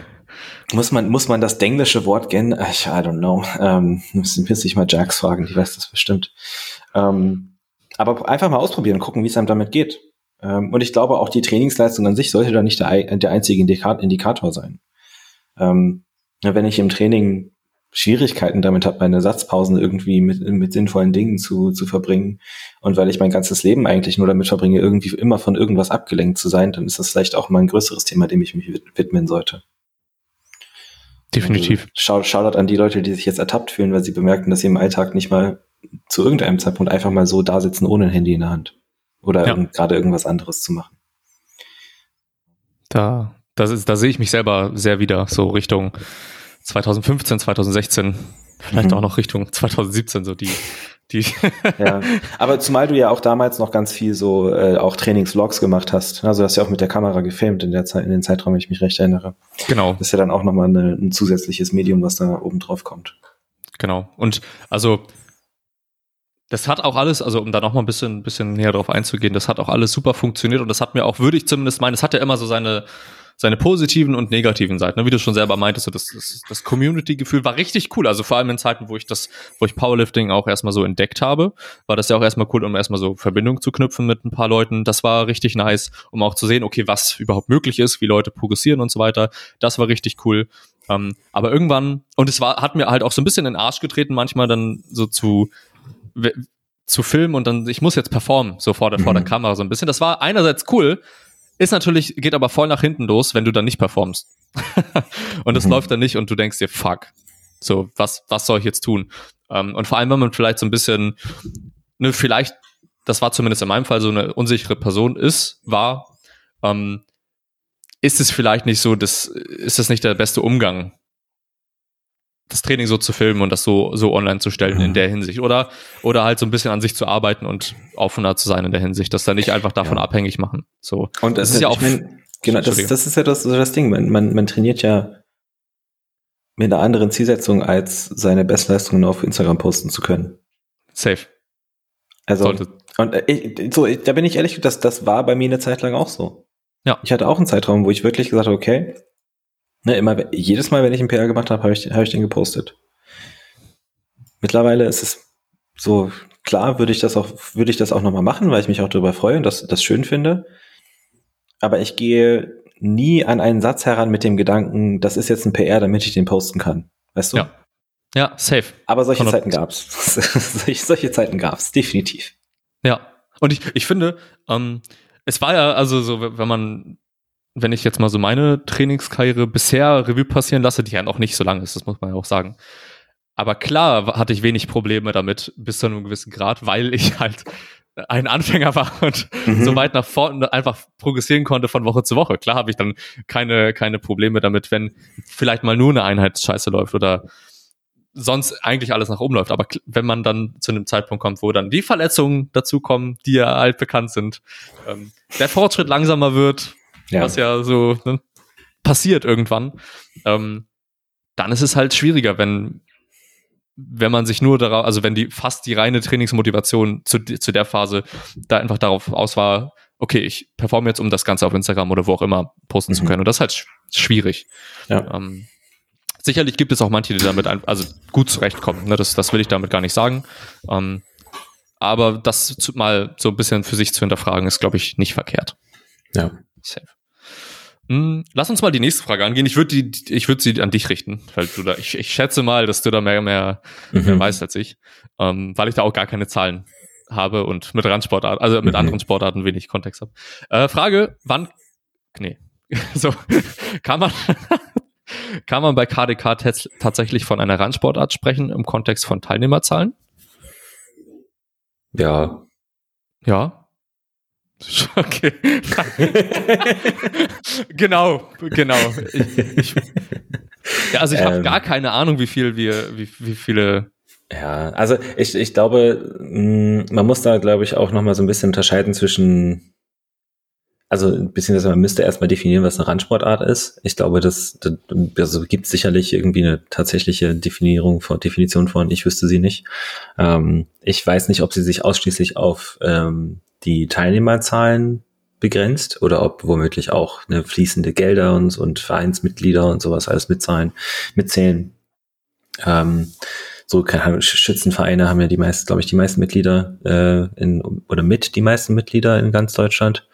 [SPEAKER 2] muss man, muss man das englische Wort kennen? Ich, I don't know. Ähm, müssen ich mal Jax fragen, die weiß das bestimmt. Ähm, aber einfach mal ausprobieren und gucken, wie es einem damit geht. Ähm, und ich glaube, auch die Trainingsleistung an sich sollte da nicht der, der einzige Indikator sein. Ähm, wenn ich im Training Schwierigkeiten damit habe, meine Satzpausen irgendwie mit, mit sinnvollen Dingen zu, zu verbringen und weil ich mein ganzes Leben eigentlich nur damit verbringe, irgendwie immer von irgendwas abgelenkt zu sein, dann ist das vielleicht auch mal ein größeres Thema, dem ich mich widmen sollte.
[SPEAKER 1] Definitiv.
[SPEAKER 2] Also, Shoutout an die Leute, die sich jetzt ertappt fühlen, weil sie bemerken, dass sie im Alltag nicht mal zu irgendeinem Zeitpunkt einfach mal so da sitzen ohne ein Handy in der Hand. Oder ja. irgend, gerade irgendwas anderes zu machen.
[SPEAKER 1] Da, das ist, da sehe ich mich selber sehr wieder, so Richtung 2015, 2016, vielleicht mhm. auch noch Richtung 2017, so die, die.
[SPEAKER 2] ja, aber zumal du ja auch damals noch ganz viel so äh, auch Trainingsvlogs gemacht hast. Also hast ja auch mit der Kamera gefilmt in der Zeit, in den Zeitraum, wenn ich mich recht erinnere.
[SPEAKER 1] Genau.
[SPEAKER 2] Das ist ja dann auch nochmal eine, ein zusätzliches Medium, was da oben drauf kommt.
[SPEAKER 1] Genau. Und also das hat auch alles, also um da noch mal ein bisschen, bisschen näher drauf einzugehen, das hat auch alles super funktioniert und das hat mir auch, würde ich zumindest meinen, es hat ja immer so seine, seine positiven und negativen Seiten. Ne? Wie du schon selber meintest, so das, das, das Community-Gefühl war richtig cool. Also vor allem in Zeiten, wo ich das, wo ich Powerlifting auch erstmal so entdeckt habe, war das ja auch erstmal cool, um erstmal so Verbindung zu knüpfen mit ein paar Leuten. Das war richtig nice, um auch zu sehen, okay, was überhaupt möglich ist, wie Leute progressieren und so weiter. Das war richtig cool. Ähm, aber irgendwann, und es war, hat mir halt auch so ein bisschen in den Arsch getreten, manchmal dann so zu, zu filmen und dann, ich muss jetzt performen, so vor der, vor der mhm. Kamera so ein bisschen. Das war einerseits cool, ist natürlich, geht aber voll nach hinten los, wenn du dann nicht performst. und es mhm. läuft dann nicht und du denkst dir, fuck, so, was, was soll ich jetzt tun? Ähm, und vor allem, wenn man vielleicht so ein bisschen, ne, vielleicht, das war zumindest in meinem Fall so eine unsichere Person ist, war, ähm, ist es vielleicht nicht so, das, ist das nicht der beste Umgang das Training so zu filmen und das so, so online zu stellen mhm. in der Hinsicht. Oder, oder halt so ein bisschen an sich zu arbeiten und offener zu sein in der Hinsicht, das dann nicht einfach davon ja. abhängig machen. So.
[SPEAKER 2] Und das, das ist ja auch. Mein, genau, das, das ist ja das, das Ding. Man, man, man trainiert ja mit einer anderen Zielsetzung, als seine Bestleistungen auf Instagram posten zu können.
[SPEAKER 1] Safe.
[SPEAKER 2] Also, Sollte. und äh, ich, so, da bin ich ehrlich, das, das war bei mir eine Zeit lang auch so. Ja. Ich hatte auch einen Zeitraum, wo ich wirklich gesagt habe, okay, Ne, immer, jedes Mal, wenn ich einen PR gemacht habe, habe ich, hab ich den gepostet. Mittlerweile ist es so, klar würde ich das auch, würde ich das auch nochmal machen, weil ich mich auch darüber freue und das, das schön finde. Aber ich gehe nie an einen Satz heran mit dem Gedanken, das ist jetzt ein PR, damit ich den posten kann. Weißt du?
[SPEAKER 1] Ja. Ja, safe.
[SPEAKER 2] Aber solche 100%. Zeiten gab's. solche, solche Zeiten gab's, definitiv.
[SPEAKER 1] Ja. Und ich, ich finde, ähm, es war ja, also so, wenn man wenn ich jetzt mal so meine Trainingskarriere bisher Revue passieren lasse, die ja noch nicht so lang ist, das muss man ja auch sagen. Aber klar hatte ich wenig Probleme damit bis zu einem gewissen Grad, weil ich halt ein Anfänger war und mhm. so weit nach vorne einfach progressieren konnte von Woche zu Woche. Klar habe ich dann keine, keine Probleme damit, wenn vielleicht mal nur eine Einheit scheiße läuft oder sonst eigentlich alles nach oben läuft. Aber wenn man dann zu einem Zeitpunkt kommt, wo dann die Verletzungen dazukommen, die ja halt bekannt sind, ähm, der Fortschritt langsamer wird, ja. was ja so ne, passiert irgendwann, ähm, dann ist es halt schwieriger, wenn wenn man sich nur darauf, also wenn die fast die reine Trainingsmotivation zu, zu der Phase da einfach darauf aus war, okay, ich performe jetzt, um das Ganze auf Instagram oder wo auch immer posten mhm. zu können. Und das ist halt sch schwierig. Ja. Ähm, sicherlich gibt es auch manche, die damit ein, also gut zurechtkommen. Ne? Das, das will ich damit gar nicht sagen. Ähm, aber das zu, mal so ein bisschen für sich zu hinterfragen, ist, glaube ich, nicht verkehrt.
[SPEAKER 2] Ja. Safe.
[SPEAKER 1] Hm, lass uns mal die nächste Frage angehen. Ich würde die, ich würde sie an dich richten, weil du da, ich, ich schätze mal, dass du da mehr, mehr, mhm. mehr weißt als ich, ähm, weil ich da auch gar keine Zahlen habe und mit Randsportarten, also mit mhm. anderen Sportarten wenig Kontext habe. Äh, Frage, wann, nee, so, kann man, kann man bei KDK tatsächlich von einer Randsportart sprechen im Kontext von Teilnehmerzahlen?
[SPEAKER 2] Ja.
[SPEAKER 1] Ja, Okay. genau, genau. Ich, ich, ja, also ich habe ähm, gar keine Ahnung, wie viel wir, wie, wie viele.
[SPEAKER 2] Ja, also ich, ich glaube, mm, man muss da, glaube ich, auch nochmal so ein bisschen unterscheiden zwischen, also ein bisschen, dass man müsste erstmal definieren, was eine Randsportart ist. Ich glaube, das, das also gibt sicherlich irgendwie eine tatsächliche Definierung von, Definition von, ich wüsste sie nicht. Ähm, ich weiß nicht, ob sie sich ausschließlich auf ähm, die Teilnehmerzahlen begrenzt oder ob womöglich auch ne, fließende Gelder und, und Vereinsmitglieder und sowas alles mitzahlen, mitzählen. Ähm, so keine Schützenvereine haben ja die meisten, glaube ich, die meisten Mitglieder äh, in, oder mit die meisten Mitglieder in ganz Deutschland.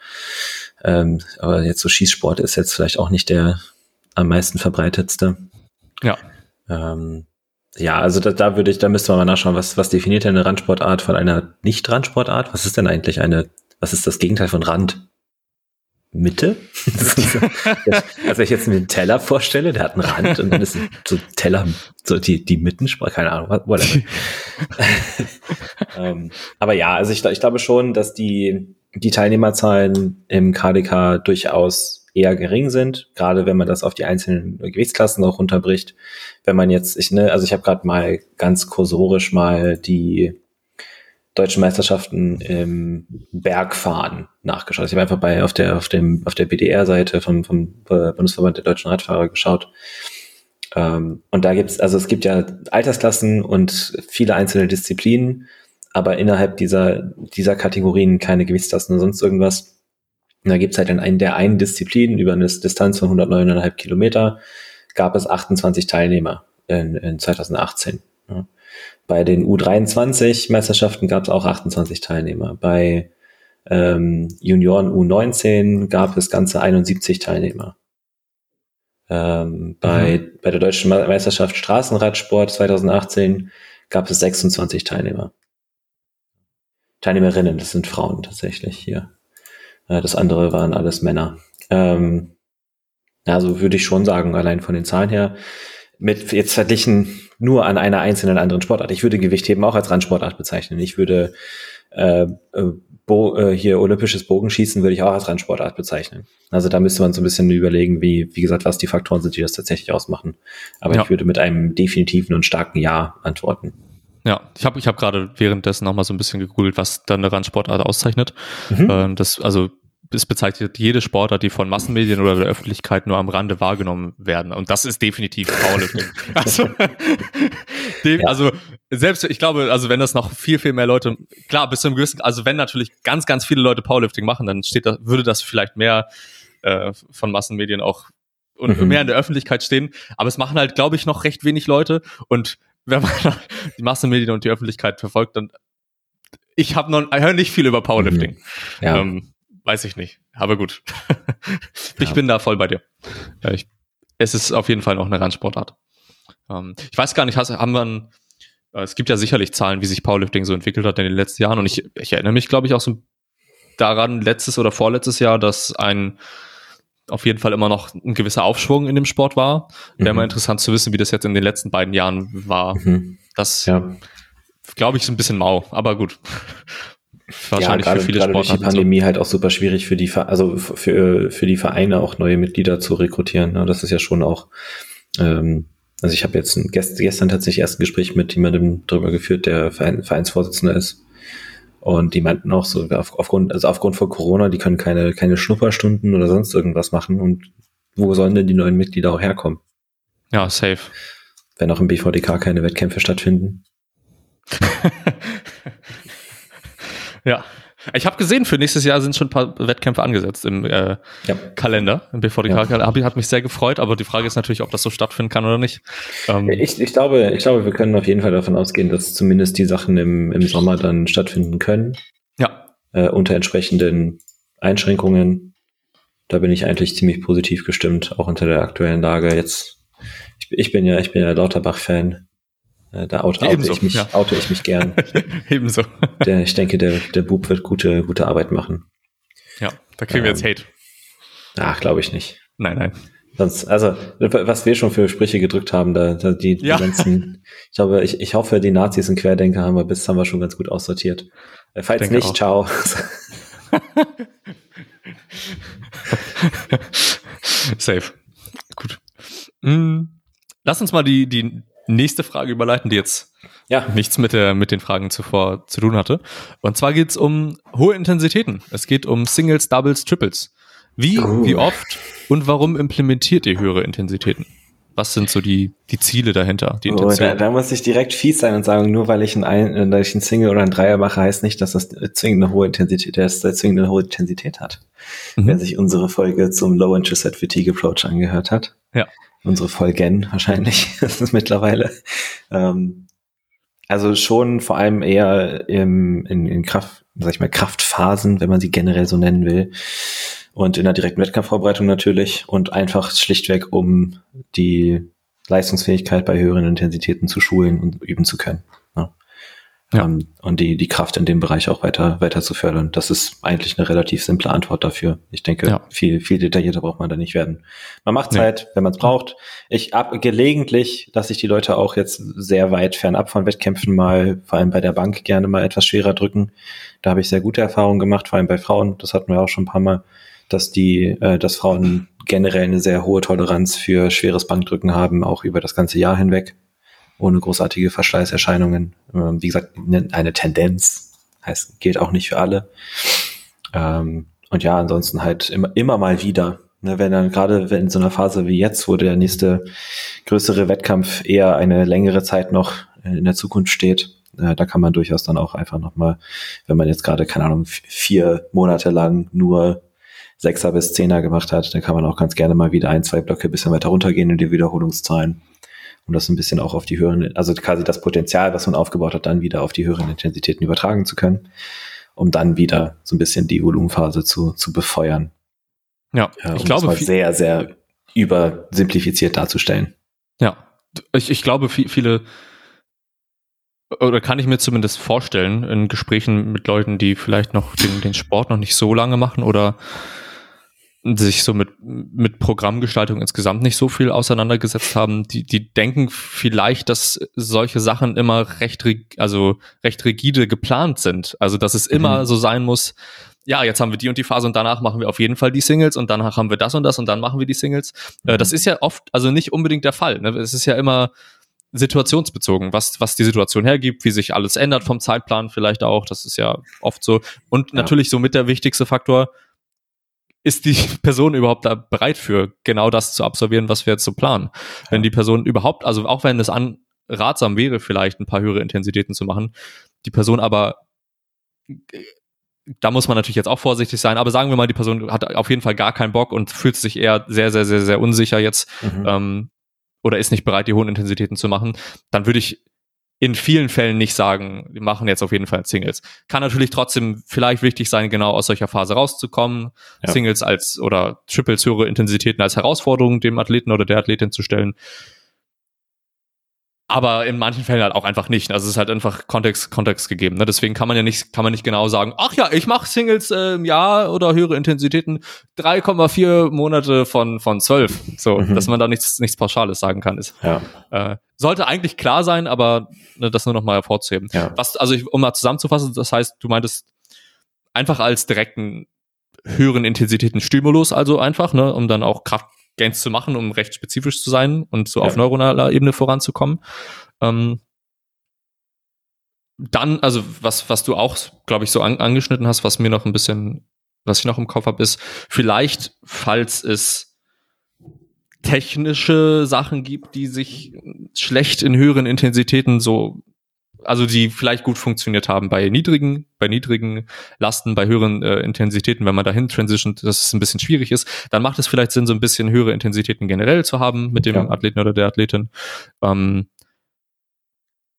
[SPEAKER 2] Ähm, aber jetzt so Schießsport ist jetzt vielleicht auch nicht der am meisten verbreitetste.
[SPEAKER 1] Ja.
[SPEAKER 2] Ähm, ja, also da, da würde ich, da müsste man mal nachschauen, was, was definiert denn eine Randsportart von einer Nicht-Randsportart? Was ist denn eigentlich eine, was ist das Gegenteil von Rand? Mitte? also ich jetzt mir einen Teller vorstelle, der hat einen Rand und dann ist so Teller, so die, die Mittensprache, keine Ahnung, whatever. ähm, aber ja, also ich, ich glaube schon, dass die, die Teilnehmerzahlen im KDK durchaus eher gering sind, gerade wenn man das auf die einzelnen Gewichtsklassen auch runterbricht. Wenn man jetzt, ich, ne, also ich habe gerade mal ganz kursorisch mal die deutschen Meisterschaften im Bergfahren nachgeschaut. Ich habe einfach bei auf der auf dem auf der BDR-Seite vom, vom Bundesverband der deutschen Radfahrer geschaut. Ähm, und da gibt's, also es gibt ja Altersklassen und viele einzelne Disziplinen, aber innerhalb dieser dieser Kategorien keine Gewichtsklassen und sonst irgendwas. Und da gibt es halt in der einen Disziplin über eine Distanz von 109,5 Kilometer gab es 28 Teilnehmer in, in 2018. Ja. Bei den U23-Meisterschaften gab es auch 28 Teilnehmer. Bei ähm, Junioren U19 gab es ganze 71 Teilnehmer. Ähm, bei, mhm. bei der Deutschen Meisterschaft Straßenradsport 2018 gab es 26 Teilnehmer. Teilnehmerinnen, das sind Frauen tatsächlich hier. Äh, das andere waren alles Männer. Ähm, also würde ich schon sagen, allein von den Zahlen her, mit jetzt verglichen nur an einer einzelnen anderen Sportart. Ich würde Gewichtheben auch als Randsportart bezeichnen. Ich würde äh, äh Bo äh, hier olympisches Bogenschießen würde ich auch als Randsportart bezeichnen. Also da müsste man so ein bisschen überlegen, wie, wie gesagt, was die Faktoren sind, die das tatsächlich ausmachen. Aber ja. ich würde mit einem definitiven und starken Ja antworten.
[SPEAKER 1] Ja, ich habe ich hab gerade währenddessen noch mal so ein bisschen gegoogelt, was dann eine Randsportart auszeichnet. Mhm. Ähm, das, also es bezeichnet jede Sportart, die von Massenmedien oder der Öffentlichkeit nur am Rande wahrgenommen werden. Und das ist definitiv Powerlifting. also, dem, ja. also, selbst, ich glaube, also wenn das noch viel, viel mehr Leute, klar, bis zu einem gewissen, also wenn natürlich ganz, ganz viele Leute Powerlifting machen, dann steht da, würde das vielleicht mehr äh, von Massenmedien auch und mhm. mehr in der Öffentlichkeit stehen. Aber es machen halt, glaube ich, noch recht wenig Leute. Und wenn man die Massenmedien und die Öffentlichkeit verfolgt, dann ich habe noch, ich höre nicht viel über Powerlifting. Mhm. Ja. Ähm, weiß ich nicht. Aber gut. ich ja. bin da voll bei dir. Ja, ich, es ist auf jeden Fall noch eine Randsportart. Ähm, ich weiß gar nicht, haben wir ein, äh, es gibt ja sicherlich Zahlen, wie sich Powerlifting so entwickelt hat in den letzten Jahren. Und ich, ich erinnere mich, glaube ich, auch so daran, letztes oder vorletztes Jahr, dass ein auf jeden Fall immer noch ein gewisser Aufschwung in dem Sport war. Wäre mhm. mal interessant zu wissen, wie das jetzt in den letzten beiden Jahren war. Mhm. Das ja. glaube ich, so ein bisschen mau, aber gut
[SPEAKER 2] wahrscheinlich ja, gerade, für viele gerade durch die Pandemie so. halt auch super schwierig für die, also für, für die Vereine auch neue Mitglieder zu rekrutieren. Ne? Das ist ja schon auch, ähm, also ich habe jetzt ein, gestern tatsächlich erst ein Gespräch mit jemandem darüber geführt, der Verein, Vereinsvorsitzender ist. Und die meinten auch so, auf, aufgrund, also aufgrund von Corona, die können keine, keine Schnupperstunden oder sonst irgendwas machen. Und wo sollen denn die neuen Mitglieder auch herkommen?
[SPEAKER 1] Ja, safe.
[SPEAKER 2] Wenn auch im BVDK keine Wettkämpfe stattfinden.
[SPEAKER 1] Ja. Ich habe gesehen, für nächstes Jahr sind schon ein paar Wettkämpfe angesetzt im äh, ja. Kalender, im BVDK-Kalender. Ja. Hat mich sehr gefreut, aber die Frage ist natürlich, ob das so stattfinden kann oder nicht.
[SPEAKER 2] Ähm, ich, ich, glaube, ich glaube, wir können auf jeden Fall davon ausgehen, dass zumindest die Sachen im, im Sommer dann stattfinden können.
[SPEAKER 1] Ja.
[SPEAKER 2] Äh, unter entsprechenden Einschränkungen. Da bin ich eigentlich ziemlich positiv gestimmt, auch unter der aktuellen Lage. Jetzt, ich, ich bin ja, ich bin ja Lauterbach-Fan. Äh, da auto, ja, ich mich, ja. auto ich mich gern.
[SPEAKER 1] ebenso.
[SPEAKER 2] Der, ich denke, der, der Bub wird gute, gute Arbeit machen.
[SPEAKER 1] Ja, da kriegen ähm, wir jetzt ähm, Hate.
[SPEAKER 2] Ach, glaube ich nicht.
[SPEAKER 1] Nein, nein.
[SPEAKER 2] Sonst, also, was wir schon für Sprüche gedrückt haben, da, da die, die ja. ganzen, ich glaube, ich, ich hoffe, die Nazis und Querdenker haben wir bis haben wir schon ganz gut aussortiert. Äh, falls nicht, auch. ciao.
[SPEAKER 1] Safe. Gut. Mm, lass uns mal die, die nächste Frage überleiten, die jetzt ja. nichts mit, der, mit den Fragen zuvor zu tun hatte. Und zwar geht es um hohe Intensitäten. Es geht um Singles, Doubles, Triples. Wie, oh. wie oft und warum implementiert ihr höhere Intensitäten? Was sind so die, die Ziele dahinter? Die
[SPEAKER 2] oh, da, da, muss ich direkt fies sein und sagen, nur weil ich ein, ein, weil ich ein Single oder ein Dreier mache, heißt nicht, dass das zwingend eine hohe Intensität, dass das zwingend eine hohe Intensität hat. Mhm. Wer sich unsere Folge zum Low Interest Fatigue Approach angehört hat.
[SPEAKER 1] Ja
[SPEAKER 2] unsere Folgen wahrscheinlich, ist mittlerweile. Ähm, also schon vor allem eher im, in, in Kraft, sag ich mal, Kraftphasen, wenn man sie generell so nennen will. Und in der direkten Wettkampfvorbereitung natürlich und einfach schlichtweg, um die Leistungsfähigkeit bei höheren Intensitäten zu schulen und üben zu können. Ja. Ähm, und die, die Kraft in dem Bereich auch weiter, weiter zu fördern. Das ist eigentlich eine relativ simple Antwort dafür. Ich denke, ja. viel, viel detaillierter braucht man da nicht werden. Man macht Zeit, nee. wenn man es braucht. Ich ab, gelegentlich lasse ich die Leute auch jetzt sehr weit fernab von Wettkämpfen mal, vor allem bei der Bank, gerne mal etwas schwerer drücken. Da habe ich sehr gute Erfahrungen gemacht, vor allem bei Frauen. Das hatten wir auch schon ein paar Mal, dass die, äh, dass Frauen generell eine sehr hohe Toleranz für schweres Bankdrücken haben, auch über das ganze Jahr hinweg ohne großartige Verschleißerscheinungen. Ähm, wie gesagt, ne, eine Tendenz, heißt, gilt auch nicht für alle. Ähm, und ja, ansonsten halt immer, immer mal wieder. Ne, wenn dann gerade in so einer Phase wie jetzt, wo der nächste größere Wettkampf eher eine längere Zeit noch in der Zukunft steht, äh, da kann man durchaus dann auch einfach nochmal, wenn man jetzt gerade, keine Ahnung, vier Monate lang nur Sechser bis Zehner gemacht hat, dann kann man auch ganz gerne mal wieder ein, zwei Blöcke bisschen weiter runtergehen in die Wiederholungszahlen, um das ein bisschen auch auf die höheren, also quasi das Potenzial, was man aufgebaut hat, dann wieder auf die höheren Intensitäten übertragen zu können, um dann wieder so ein bisschen die Volumenphase zu, zu befeuern.
[SPEAKER 1] Ja,
[SPEAKER 2] ja ich um glaube, das mal sehr, sehr übersimplifiziert darzustellen.
[SPEAKER 1] Ja, ich, ich glaube, viele oder kann ich mir zumindest vorstellen, in Gesprächen mit Leuten, die vielleicht noch den, den Sport noch nicht so lange machen oder sich so mit, mit Programmgestaltung insgesamt nicht so viel auseinandergesetzt haben, die, die denken vielleicht, dass solche Sachen immer recht, also recht rigide geplant sind. Also, dass es immer mhm. so sein muss, ja, jetzt haben wir die und die Phase und danach machen wir auf jeden Fall die Singles und danach haben wir das und das und dann machen wir die Singles. Äh, mhm. das ist ja oft, also nicht unbedingt der Fall. Ne? Es ist ja immer, situationsbezogen, was, was die Situation hergibt, wie sich alles ändert vom Zeitplan vielleicht auch, das ist ja oft so. Und ja. natürlich so mit der wichtigste Faktor, ist die Person überhaupt da bereit für, genau das zu absolvieren, was wir jetzt so planen? Ja. Wenn die Person überhaupt, also auch wenn es an, ratsam wäre, vielleicht ein paar höhere Intensitäten zu machen, die Person aber da muss man natürlich jetzt auch vorsichtig sein, aber sagen wir mal, die Person hat auf jeden Fall gar keinen Bock und fühlt sich eher sehr, sehr, sehr, sehr unsicher jetzt, mhm. ähm, oder ist nicht bereit, die hohen Intensitäten zu machen, dann würde ich in vielen Fällen nicht sagen, wir machen jetzt auf jeden Fall Singles. Kann natürlich trotzdem vielleicht wichtig sein, genau aus solcher Phase rauszukommen, ja. Singles als oder Triples höhere Intensitäten als Herausforderung dem Athleten oder der Athletin zu stellen aber in manchen Fällen halt auch einfach nicht. Also es ist halt einfach Kontext, Kontext gegeben. Ne? Deswegen kann man ja nicht, kann man nicht genau sagen, ach ja, ich mache Singles äh, im Jahr oder höhere Intensitäten 3,4 Monate von von 12. So, mhm. dass man da nichts, nichts Pauschales sagen kann. Ist, ja. äh, sollte eigentlich klar sein, aber ne, das nur noch mal hervorzuheben. Ja. Was, also ich, um mal zusammenzufassen, das heißt, du meintest einfach als direkten höheren Intensitäten Stimulus, also einfach, ne, um dann auch Kraft Gains zu machen, um recht spezifisch zu sein und so ja. auf neuronaler Ebene voranzukommen. Ähm, dann, also was, was du auch, glaube ich, so an, angeschnitten hast, was mir noch ein bisschen, was ich noch im Kopf habe, ist vielleicht, falls es technische Sachen gibt, die sich schlecht in höheren Intensitäten so also die vielleicht gut funktioniert haben bei niedrigen, bei niedrigen Lasten, bei höheren äh, Intensitäten, wenn man dahin transitioned, dass es ein bisschen schwierig ist, dann macht es vielleicht Sinn, so ein bisschen höhere Intensitäten generell zu haben mit dem ja. Athleten oder der Athletin. Ähm,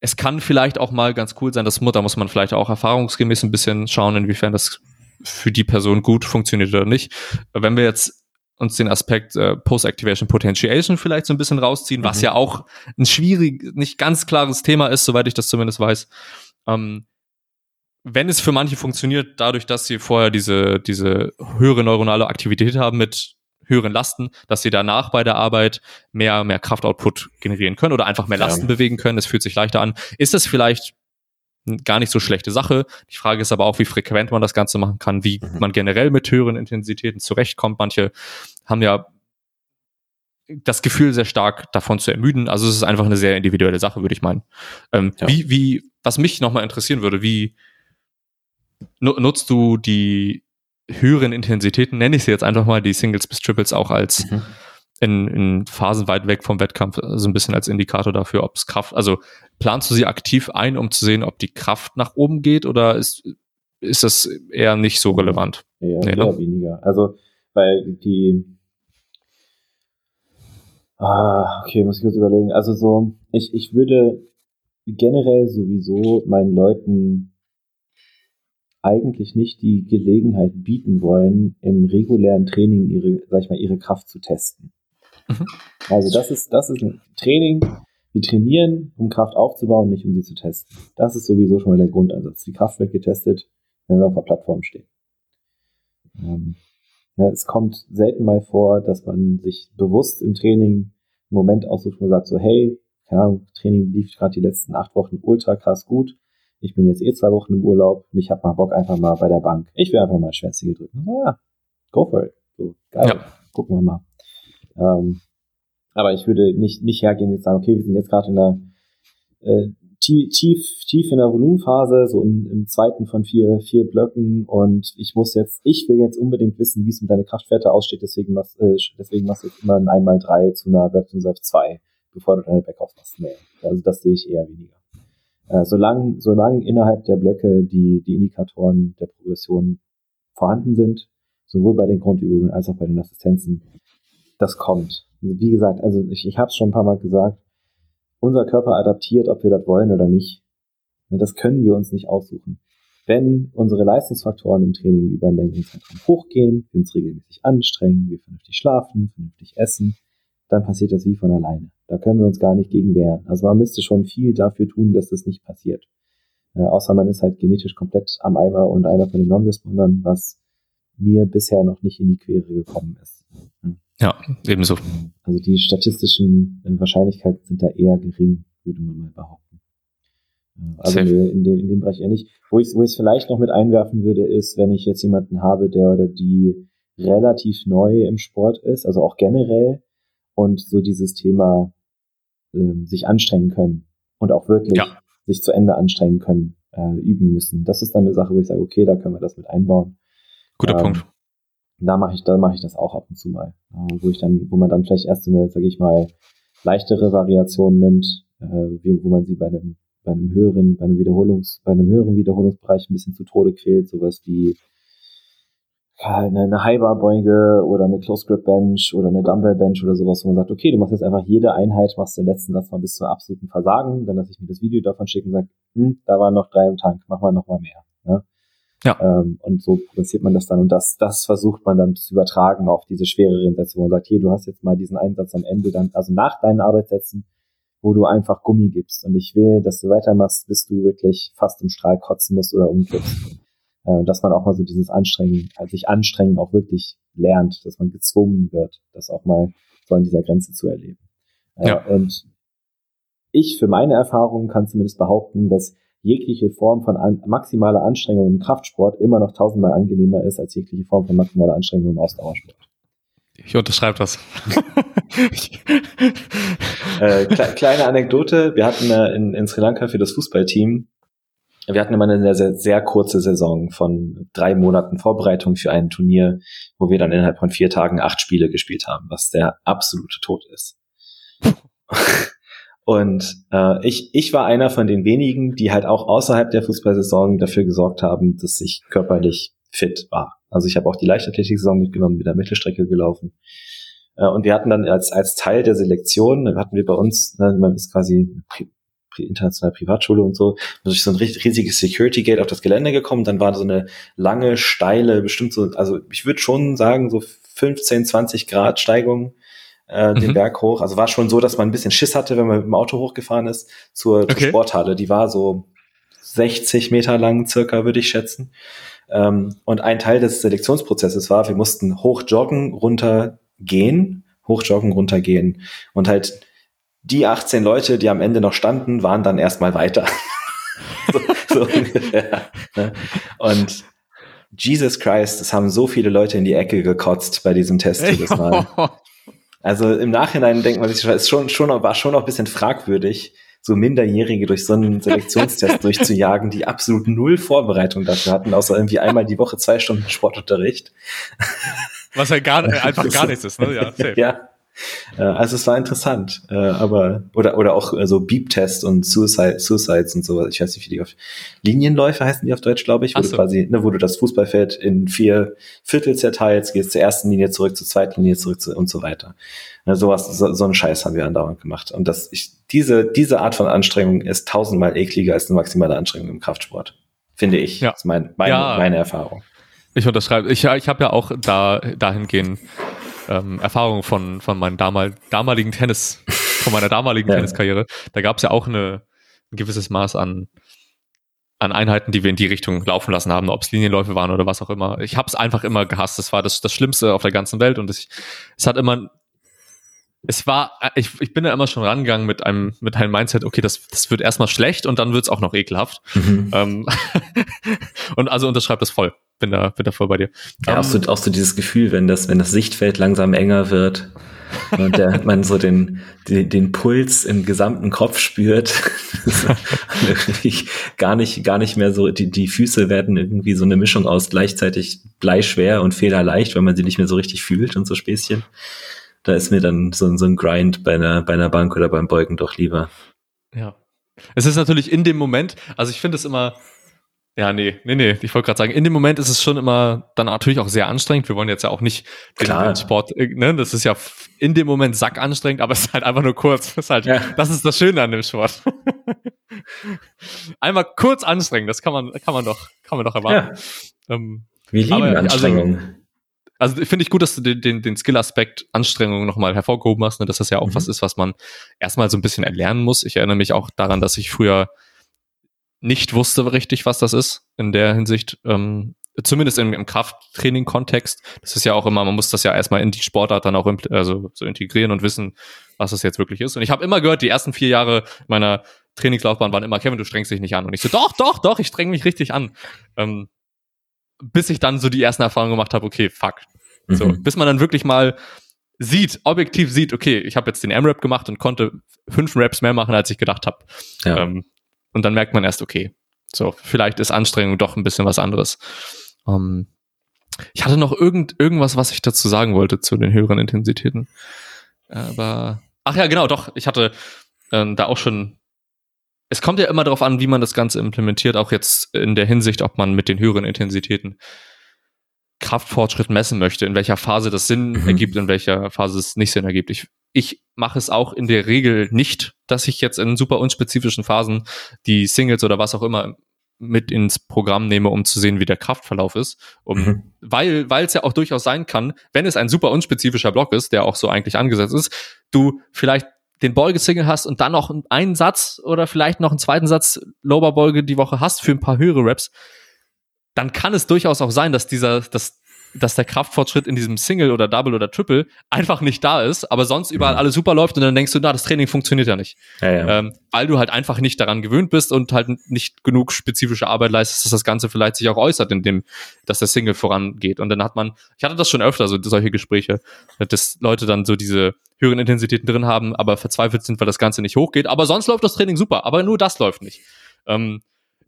[SPEAKER 1] es kann vielleicht auch mal ganz cool sein, dass da muss man vielleicht auch erfahrungsgemäß ein bisschen schauen, inwiefern das für die Person gut funktioniert oder nicht. Wenn wir jetzt uns den Aspekt äh, Post-Activation Potentiation vielleicht so ein bisschen rausziehen, mhm. was ja auch ein schwierig, nicht ganz klares Thema ist, soweit ich das zumindest weiß. Ähm, wenn es für manche funktioniert, dadurch, dass sie vorher diese, diese höhere neuronale Aktivität haben mit höheren Lasten, dass sie danach bei der Arbeit mehr, mehr Kraftoutput generieren können oder einfach mehr Lasten ja. bewegen können. Es fühlt sich leichter an. Ist das vielleicht gar nicht so schlechte Sache. Die Frage ist aber auch, wie frequent man das Ganze machen kann, wie mhm. man generell mit höheren Intensitäten zurechtkommt. Manche haben ja das Gefühl sehr stark davon zu ermüden. Also es ist einfach eine sehr individuelle Sache, würde ich meinen. Ähm, ja. Wie, wie, was mich nochmal interessieren würde, wie nutzt du die höheren Intensitäten, nenne ich sie jetzt einfach mal, die Singles bis Triples auch als mhm in, in Phasen weit weg vom Wettkampf so also ein bisschen als Indikator dafür, ob es Kraft, also planst du sie aktiv ein, um zu sehen, ob die Kraft nach oben geht oder ist, ist das eher nicht so relevant?
[SPEAKER 2] Ja, nee, ne? weniger. Also, weil die, ah, okay, muss ich kurz überlegen. Also so, ich, ich würde generell sowieso meinen Leuten eigentlich nicht die Gelegenheit bieten wollen, im regulären Training ihre, sag ich mal, ihre Kraft zu testen. Mhm. Also das ist, das ist ein Training. Wir trainieren, um Kraft aufzubauen, nicht um sie zu testen. Das ist sowieso schon mal der Grundansatz. Die Kraft wird getestet, wenn wir auf der Plattform stehen. Ähm, ja, es kommt selten mal vor, dass man sich bewusst im Training einen Moment aussucht, man sagt so, hey, keine Ahnung, Training lief gerade die letzten acht Wochen ultra krass gut. Ich bin jetzt eh zwei Wochen im Urlaub und ich habe mal Bock einfach mal bei der Bank. Ich will einfach mal Schwänzige drücken. So, ja, go for it. So, geil. Ja. Gucken wir mal. Ähm, aber ich würde nicht, nicht hergehen und sagen, okay, wir sind jetzt gerade in der äh, tief, tief in der Volumenphase, so im, im zweiten von vier, vier Blöcken und ich muss jetzt, ich will jetzt unbedingt wissen, wie es mit deiner Kraftwerte aussteht, deswegen was, äh, deswegen machst du jetzt immer ein 1x3 zu einer Reps Reserve 2, bevor du deine Backoff machst. Nee, also das sehe ich eher weniger. Äh, solange, solange innerhalb der Blöcke die, die Indikatoren der Progression vorhanden sind, Sowohl bei den Grundübungen als auch bei den Assistenzen. Das kommt. Also wie gesagt, also ich, ich habe es schon ein paar Mal gesagt, unser Körper adaptiert, ob wir das wollen oder nicht. Das können wir uns nicht aussuchen. Wenn unsere Leistungsfaktoren im Training über einen längeren Zeitraum hochgehen, wir uns regelmäßig anstrengen, wir vernünftig schlafen, vernünftig essen, dann passiert das wie von alleine. Da können wir uns gar nicht gegen wehren. Also man müsste schon viel dafür tun, dass das nicht passiert. Äh, außer man ist halt genetisch komplett am Eimer und einer von den Non-Respondern, was mir bisher noch nicht in die Quere gekommen ist.
[SPEAKER 1] Ja, ebenso.
[SPEAKER 2] Also die statistischen äh, Wahrscheinlichkeiten sind da eher gering, würde man mal behaupten. Äh, also in dem, in dem Bereich eher nicht. Wo ich, wo ich es vielleicht noch mit einwerfen würde, ist, wenn ich jetzt jemanden habe, der oder die relativ neu im Sport ist, also auch generell, und so dieses Thema ähm, sich anstrengen können und auch wirklich ja. sich zu Ende anstrengen können, äh, üben müssen. Das ist dann eine Sache, wo ich sage, okay, da können wir das mit einbauen.
[SPEAKER 1] Guter ähm, Punkt.
[SPEAKER 2] Da mache ich, da mache ich das auch ab und zu mal, äh, wo ich dann, wo man dann vielleicht erst so eine, sage ich mal, leichtere Variation nimmt, äh, wie, wo man sie bei einem, bei einem höheren, bei einem Wiederholungs, bei einem höheren Wiederholungsbereich ein bisschen zu Tode quält, sowas wie eine, eine High-Bar-Beuge oder eine Close-Grip-Bench oder eine Dumbbell-Bench oder sowas, wo man sagt, okay, du machst jetzt einfach jede Einheit, machst den letzten Satz mal bis zum absoluten Versagen, dann lasse ich mir das Video davon schicken und sage, hm, da waren noch drei im Tank, mach mal noch mal mehr. Ne? Ja. Ähm, und so progressiert man das dann und das, das versucht man dann zu übertragen auf diese schwereren Sätze, wo man sagt, hier, du hast jetzt mal diesen Einsatz am Ende dann, also nach deinen Arbeitssätzen, wo du einfach Gummi gibst und ich will, dass du weitermachst, bis du wirklich fast im Strahl kotzen musst oder umkippst äh, dass man auch mal so dieses Anstrengen, also sich anstrengen auch wirklich lernt, dass man gezwungen wird, das auch mal so an dieser Grenze zu erleben. Äh, ja. Und ich für meine Erfahrungen kann zumindest behaupten, dass jegliche Form von an, maximaler Anstrengung im Kraftsport immer noch tausendmal angenehmer ist als jegliche Form von maximaler Anstrengung im Ausdauersport.
[SPEAKER 1] Ich unterschreibe das.
[SPEAKER 2] äh, kle kleine Anekdote. Wir hatten äh, in, in Sri Lanka für das Fußballteam wir hatten immer eine sehr, sehr, sehr kurze Saison von drei Monaten Vorbereitung für ein Turnier, wo wir dann innerhalb von vier Tagen acht Spiele gespielt haben, was der absolute Tod ist. Und äh, ich, ich war einer von den wenigen, die halt auch außerhalb der Fußballsaison dafür gesorgt haben, dass ich körperlich fit war. Also ich habe auch die Leichtathletik-Saison mitgenommen, mit der Mittelstrecke gelaufen. Äh, und wir hatten dann als, als Teil der Selektion, hatten wir bei uns, ne, man ist quasi internationale Privatschule und so, durch so ein riesiges Security Gate auf das Gelände gekommen. Dann war so eine lange, steile, bestimmt so, also ich würde schon sagen, so 15, 20 Grad Steigung äh, den mhm. Berg hoch. Also war schon so, dass man ein bisschen Schiss hatte, wenn man mit dem Auto hochgefahren ist zur, okay. zur Sporthalle. Die war so 60 Meter lang circa, würde ich schätzen. Ähm, und ein Teil des Selektionsprozesses war, wir mussten hoch joggen, runter gehen, hoch joggen, runter gehen und halt die 18 Leute, die am Ende noch standen, waren dann erstmal weiter. so, so ungefähr. Ne? Und Jesus Christ, es haben so viele Leute in die Ecke gekotzt bei diesem Test jedes Mal. Also im Nachhinein denkt man sich, es schon, schon, war schon auch ein bisschen fragwürdig, so Minderjährige durch so einen Selektionstest durchzujagen, die absolut null Vorbereitung dafür hatten, außer irgendwie einmal die Woche zwei Stunden Sportunterricht.
[SPEAKER 1] Was halt gar, einfach gar nichts ist, ne? Ja, safe.
[SPEAKER 2] ja. Äh, also es war interessant, äh, aber oder oder auch so also Beep-Test und Suicide, Suicides und so. Ich weiß nicht, wie die auf Linienläufe heißen die auf Deutsch, glaube ich, wo so. du quasi, ne, wo du das Fußballfeld in vier Viertel zerteilst, gehst zur ersten Linie zurück, zur zweiten Linie zurück zu, und so weiter. Ne, sowas, so, so einen Scheiß haben wir andauernd gemacht. Und das, ich, diese diese Art von Anstrengung ist tausendmal ekliger als eine maximale Anstrengung im Kraftsport, finde ich. Ja. Das ist mein, meine, ja. meine Erfahrung.
[SPEAKER 1] Ich unterschreibe. Ich, ich habe ja auch da dahingehend ähm, Erfahrung von, von meinem damal, damaligen Tennis, von meiner damaligen ja. Tenniskarriere. Da gab es ja auch eine, ein gewisses Maß an, an Einheiten, die wir in die Richtung laufen lassen haben, ob es Linienläufe waren oder was auch immer. Ich habe es einfach immer gehasst. Das war das, das Schlimmste auf der ganzen Welt und es, es hat immer es war, ich, ich bin da immer schon rangegangen mit einem, mit einem Mindset, okay, das, das wird erstmal schlecht und dann wird's auch noch ekelhaft. Mhm. Ähm, und also unterschreibt das voll. Bin da, bin da voll bei dir.
[SPEAKER 2] Ja, um, auch, so, auch so dieses Gefühl, wenn das, wenn das Sichtfeld langsam enger wird und der, man so den, den, den Puls im gesamten Kopf spürt, gar nicht, gar nicht mehr so, die, die Füße werden irgendwie so eine Mischung aus gleichzeitig bleischwer und federleicht, weil man sie nicht mehr so richtig fühlt und so Späßchen da ist mir dann so, so ein Grind bei einer, bei einer Bank oder beim Beugen doch lieber.
[SPEAKER 1] Ja. Es ist natürlich in dem Moment, also ich finde es immer, Ja, nee, nee, nee. Ich wollte gerade sagen, in dem Moment ist es schon immer dann natürlich auch sehr anstrengend. Wir wollen jetzt ja auch nicht
[SPEAKER 2] Klar.
[SPEAKER 1] den Sport, äh, ne? Das ist ja in dem Moment sack anstrengend, aber es ist halt einfach nur kurz. Das ist halt, ja. das ist das Schöne an dem Sport. Einmal kurz anstrengend, das kann man, kann man doch, kann man doch erwarten.
[SPEAKER 2] Ja. Ähm, Wir lieben aber, Anstrengungen.
[SPEAKER 1] Also, also finde ich gut, dass du den, den, den Skill-Aspekt Anstrengung nochmal hervorgehoben hast, ne, dass das ja auch mhm. was ist, was man erstmal so ein bisschen erlernen muss. Ich erinnere mich auch daran, dass ich früher nicht wusste richtig, was das ist in der Hinsicht. Ähm, zumindest im, im Krafttraining-Kontext. Das ist ja auch immer, man muss das ja erstmal in die Sportart dann auch also so integrieren und wissen, was das jetzt wirklich ist. Und ich habe immer gehört, die ersten vier Jahre meiner Trainingslaufbahn waren immer, Kevin, du strengst dich nicht an. Und ich so, doch, doch, doch, ich streng mich richtig an. Ähm, bis ich dann so die ersten Erfahrungen gemacht habe, okay, fuck. Mhm. So, bis man dann wirklich mal sieht, objektiv sieht, okay, ich habe jetzt den M-Rap gemacht und konnte fünf Raps mehr machen, als ich gedacht habe. Ja. Ähm, und dann merkt man erst, okay, so, vielleicht ist Anstrengung doch ein bisschen was anderes. Ähm, ich hatte noch irgend, irgendwas, was ich dazu sagen wollte zu den höheren Intensitäten. Aber, ach ja, genau, doch, ich hatte äh, da auch schon es kommt ja immer darauf an, wie man das Ganze implementiert, auch jetzt in der Hinsicht, ob man mit den höheren Intensitäten Kraftfortschritt messen möchte, in welcher Phase das Sinn mhm. ergibt, in welcher Phase es nicht Sinn ergibt. Ich ich mache es auch in der Regel nicht, dass ich jetzt in super unspezifischen Phasen die Singles oder was auch immer mit ins Programm nehme, um zu sehen, wie der Kraftverlauf ist. Um, mhm. Weil weil es ja auch durchaus sein kann, wenn es ein super unspezifischer Block ist, der auch so eigentlich angesetzt ist, du vielleicht den Beugesingle hast und dann noch einen Satz oder vielleicht noch einen zweiten Satz Lower Beuge die Woche hast für ein paar höhere Reps, dann kann es durchaus auch sein, dass dieser, dass dass der Kraftfortschritt in diesem Single oder Double oder Triple einfach nicht da ist, aber sonst überall mhm. alles super läuft und dann denkst du, na, das Training funktioniert ja nicht. Ja, ja. Ähm, weil du halt einfach nicht daran gewöhnt bist und halt nicht genug spezifische Arbeit leistest, dass das Ganze vielleicht sich auch äußert, in dem, dass der Single vorangeht. Und dann hat man, ich hatte das schon öfter, so solche Gespräche, dass Leute dann so diese höheren Intensitäten drin haben, aber verzweifelt sind, weil das Ganze nicht hochgeht. Aber sonst läuft das Training super, aber nur das läuft nicht. Ähm,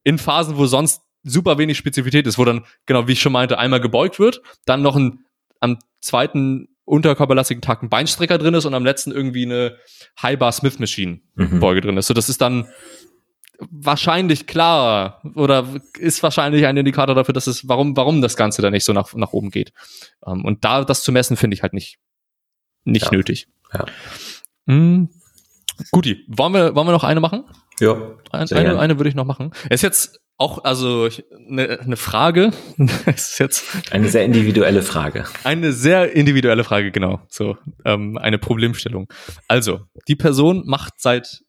[SPEAKER 1] in Phasen, wo sonst super wenig Spezifität ist, wo dann, genau wie ich schon meinte, einmal gebeugt wird, dann noch ein, am zweiten unterkörperlastigen Tag ein Beinstrecker drin ist und am letzten irgendwie eine High-Bar Smith Machine mhm. Beuge drin ist. So, das ist dann wahrscheinlich klar oder ist wahrscheinlich ein Indikator dafür, dass es, warum, warum das Ganze da nicht so nach, nach oben geht. Um, ähm, und da das zu messen, finde ich halt nicht, nicht ja. nötig. Ja. Mhm. Guti, wollen wir, wollen wir noch eine machen?
[SPEAKER 2] Ja.
[SPEAKER 1] Ein, eine, eine würde ich noch machen. Es ist jetzt auch, also eine, eine Frage. ist jetzt
[SPEAKER 2] eine sehr individuelle Frage.
[SPEAKER 1] Eine sehr individuelle Frage, genau. So ähm, eine Problemstellung. Also die Person macht seit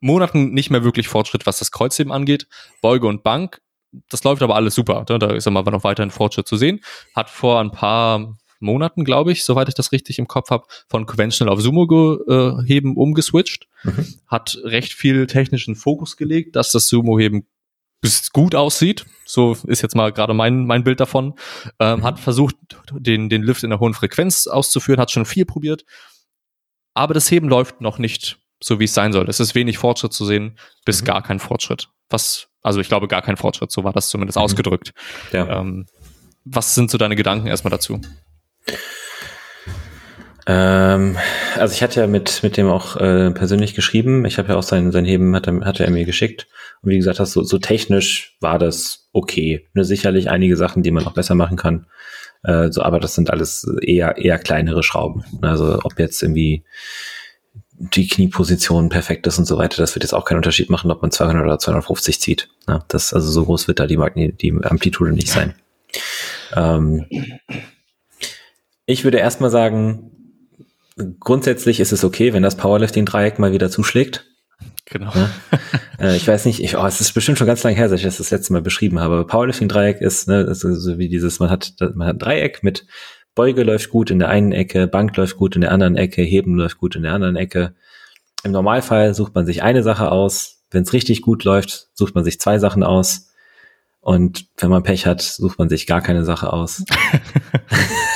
[SPEAKER 1] Monaten nicht mehr wirklich Fortschritt, was das Kreuzheben angeht. Beuge und Bank, das läuft aber alles super. Da ist aber noch weiterhin Fortschritt zu sehen. Hat vor ein paar Monaten, glaube ich, soweit ich das richtig im Kopf habe, von Conventional auf Sumo-Heben umgeswitcht. Mhm. Hat recht viel technischen Fokus gelegt, dass das Sumo-Heben gut aussieht. So ist jetzt mal gerade mein, mein Bild davon. Ähm, mhm. Hat versucht, den, den Lift in der hohen Frequenz auszuführen, hat schon viel probiert. Aber das Heben läuft noch nicht so, wie es sein soll. Es ist wenig Fortschritt zu sehen, bis mhm. gar kein Fortschritt. Was, also ich glaube, gar kein Fortschritt, so war das zumindest mhm. ausgedrückt. Ja. Ähm, was sind so deine Gedanken erstmal dazu?
[SPEAKER 2] Ähm, also ich hatte ja mit, mit dem auch äh, persönlich geschrieben. Ich habe ja auch sein, sein Heben hat er, hatte er mir geschickt. Und wie gesagt hast, so, so technisch war das okay. Nur sicherlich einige Sachen, die man auch besser machen kann. Äh, so, aber das sind alles eher, eher kleinere Schrauben. Also ob jetzt irgendwie die Knieposition perfekt ist und so weiter, das wird jetzt auch keinen Unterschied machen, ob man 200 oder 250 zieht. Ja, das, also so groß wird da die, Magni die Amplitude nicht sein. Ähm, ich würde erstmal sagen, grundsätzlich ist es okay, wenn das Powerlifting-Dreieck mal wieder zuschlägt.
[SPEAKER 1] Genau.
[SPEAKER 2] Ja? äh, ich weiß nicht, ich, oh, es ist bestimmt schon ganz lange her, dass ich das das letzte Mal beschrieben habe. Powerlifting-Dreieck ist, ne, ist so wie dieses, man hat, man hat ein Dreieck mit Beuge läuft gut in der einen Ecke, Bank läuft gut in der anderen Ecke, Heben läuft gut in der anderen Ecke. Im Normalfall sucht man sich eine Sache aus. Wenn es richtig gut läuft, sucht man sich zwei Sachen aus. Und wenn man Pech hat, sucht man sich gar keine Sache aus.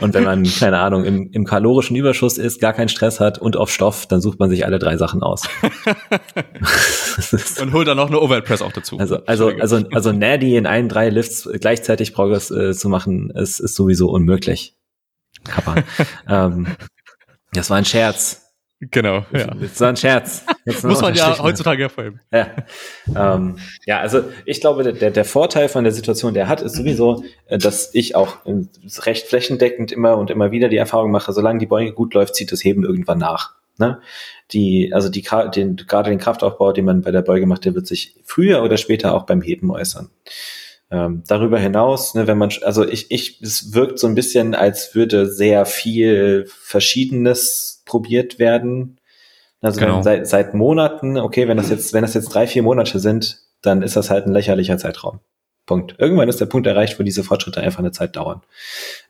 [SPEAKER 2] und wenn man, keine Ahnung, im, im kalorischen Überschuss ist, gar keinen Stress hat und auf Stoff, dann sucht man sich alle drei Sachen aus.
[SPEAKER 1] und holt dann noch eine Overhead Press auch dazu.
[SPEAKER 2] Also, also, also, also Nadie in allen drei Lifts gleichzeitig Progress äh, zu machen, ist, ist sowieso unmöglich. Kappa. ähm, das war ein Scherz.
[SPEAKER 1] Genau,
[SPEAKER 2] ja. Das war ein Scherz.
[SPEAKER 1] Muss man ja heutzutage hervorheben.
[SPEAKER 2] Ja. Ähm, ja, also ich glaube, der, der Vorteil von der Situation, der hat, ist sowieso, äh, dass ich auch recht flächendeckend immer und immer wieder die Erfahrung mache, solange die Beuge gut läuft, zieht das Heben irgendwann nach. Ne? Die, also die, den, gerade den Kraftaufbau, den man bei der Beuge macht, der wird sich früher oder später auch beim Heben äußern. Ähm, darüber hinaus, ne, wenn man, also ich, ich, es wirkt so ein bisschen, als würde sehr viel Verschiedenes probiert werden. Also genau. seit, seit Monaten, okay, wenn das jetzt, wenn das jetzt drei, vier Monate sind, dann ist das halt ein lächerlicher Zeitraum. Punkt. Irgendwann ist der Punkt erreicht, wo diese Fortschritte einfach eine Zeit dauern.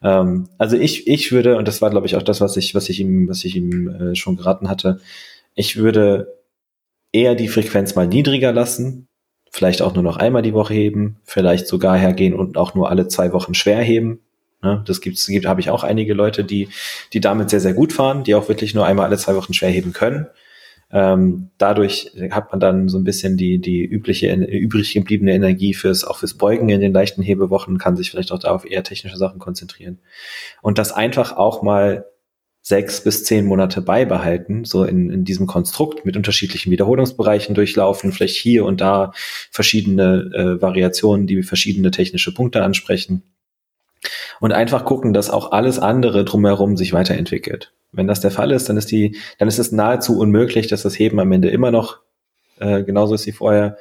[SPEAKER 2] Ähm, also ich, ich würde, und das war, glaube ich, auch das, was ich, was ich ihm, was ich ihm äh, schon geraten hatte, ich würde eher die Frequenz mal niedriger lassen, vielleicht auch nur noch einmal die Woche heben, vielleicht sogar hergehen und auch nur alle zwei Wochen schwer heben. Ne, das gibt's, gibt, habe ich auch einige Leute, die, die damit sehr, sehr gut fahren, die auch wirklich nur einmal alle zwei Wochen schwer heben können. Ähm, dadurch hat man dann so ein bisschen die, die übliche, übrig gebliebene Energie fürs, auch fürs Beugen in den leichten Hebewochen, kann sich vielleicht auch da auf eher technische Sachen konzentrieren. Und das einfach auch mal sechs bis zehn Monate beibehalten, so in, in diesem Konstrukt mit unterschiedlichen Wiederholungsbereichen durchlaufen, vielleicht hier und da verschiedene äh, Variationen, die verschiedene technische Punkte ansprechen. Und einfach gucken, dass auch alles andere drumherum sich weiterentwickelt. Wenn das der Fall ist, dann ist die, dann ist es nahezu unmöglich, dass das Heben am Ende immer noch äh, genauso ist wie vorher.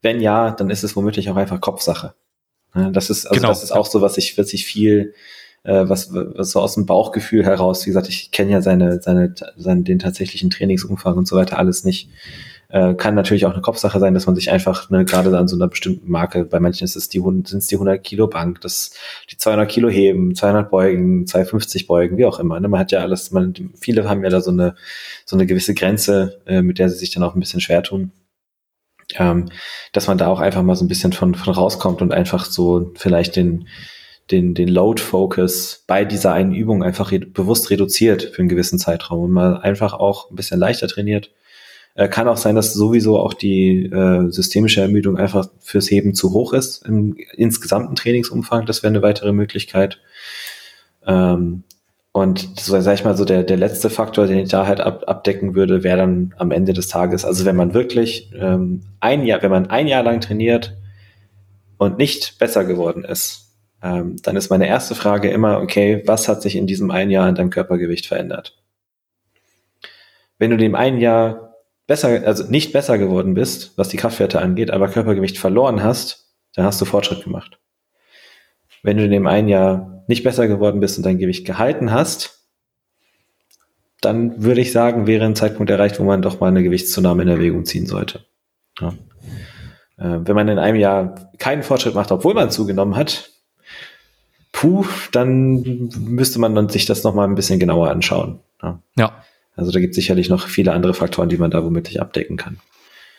[SPEAKER 2] Wenn ja, dann ist es womöglich auch einfach Kopfsache. Das ist, also genau. das ist auch so, was ich, was ich viel äh, was, was so aus dem Bauchgefühl heraus, wie gesagt, ich kenne ja seine, seine, seine, den tatsächlichen Trainingsumfang und so weiter alles nicht. Äh, kann natürlich auch eine Kopfsache sein, dass man sich einfach ne, gerade an so einer bestimmten Marke, bei manchen ist es die, sind es die 100 Kilo Bank, das, die 200 Kilo heben, 200 beugen, 250 beugen, wie auch immer. Ne? Man hat ja alles, man, viele haben ja da so eine, so eine gewisse Grenze, äh, mit der sie sich dann auch ein bisschen schwer tun. Ähm, dass man da auch einfach mal so ein bisschen von, von rauskommt und einfach so vielleicht den, den, den Load-Focus bei dieser einen Übung einfach re bewusst reduziert für einen gewissen Zeitraum und mal einfach auch ein bisschen leichter trainiert. Äh, kann auch sein, dass sowieso auch die äh, systemische Ermüdung einfach fürs Heben zu hoch ist im insgesamten Trainingsumfang. Das wäre eine weitere Möglichkeit. Ähm, und so, sag ich mal, so der, der letzte Faktor, den ich da halt ab, abdecken würde, wäre dann am Ende des Tages, also wenn man wirklich ähm, ein Jahr, wenn man ein Jahr lang trainiert und nicht besser geworden ist, ähm, dann ist meine erste Frage immer, okay, was hat sich in diesem einen Jahr an deinem Körpergewicht verändert? Wenn du dem einen Jahr besser, also nicht besser geworden bist, was die Kraftwerte angeht, aber Körpergewicht verloren hast, dann hast du Fortschritt gemacht. Wenn du in dem einen Jahr nicht besser geworden bist und dein Gewicht gehalten hast, dann würde ich sagen, wäre ein Zeitpunkt erreicht, wo man doch mal eine Gewichtszunahme in Erwägung ziehen sollte. Ja. Äh, wenn man in einem Jahr keinen Fortschritt macht, obwohl man zugenommen hat, puh, dann müsste man sich das nochmal ein bisschen genauer anschauen. Ja. ja. Also da gibt es sicherlich noch viele andere Faktoren, die man da womöglich abdecken kann.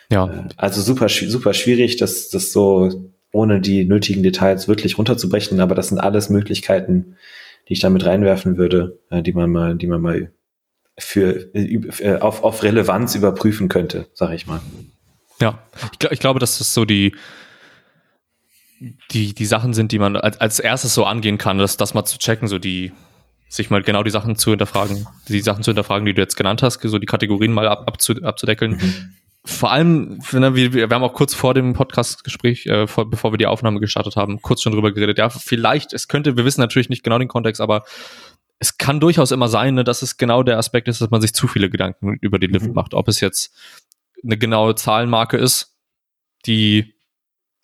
[SPEAKER 2] Ja. Äh, also super, super schwierig, das, das so ohne die nötigen Details wirklich runterzubrechen, aber das sind alles Möglichkeiten, die ich damit reinwerfen würde, äh, die man mal, die man mal für, äh, auf, auf Relevanz überprüfen könnte, sag ich mal.
[SPEAKER 1] Ja, ich, ich glaube, das ist so die, die, die Sachen sind, die man als, als erstes so angehen kann, das, das mal zu checken, so die, sich mal genau die Sachen zu hinterfragen, die Sachen zu hinterfragen, die du jetzt genannt hast, so die Kategorien mal ab, abzu, abzudeckeln. Mhm. Vor allem, wir, wir haben auch kurz vor dem Podcast-Gespräch, äh, vor, bevor wir die Aufnahme gestartet haben, kurz schon drüber geredet. Ja, vielleicht, es könnte, wir wissen natürlich nicht genau den Kontext, aber es kann durchaus immer sein, ne, dass es genau der Aspekt ist, dass man sich zu viele Gedanken über den Lift mhm. macht. Ob es jetzt eine genaue Zahlenmarke ist, die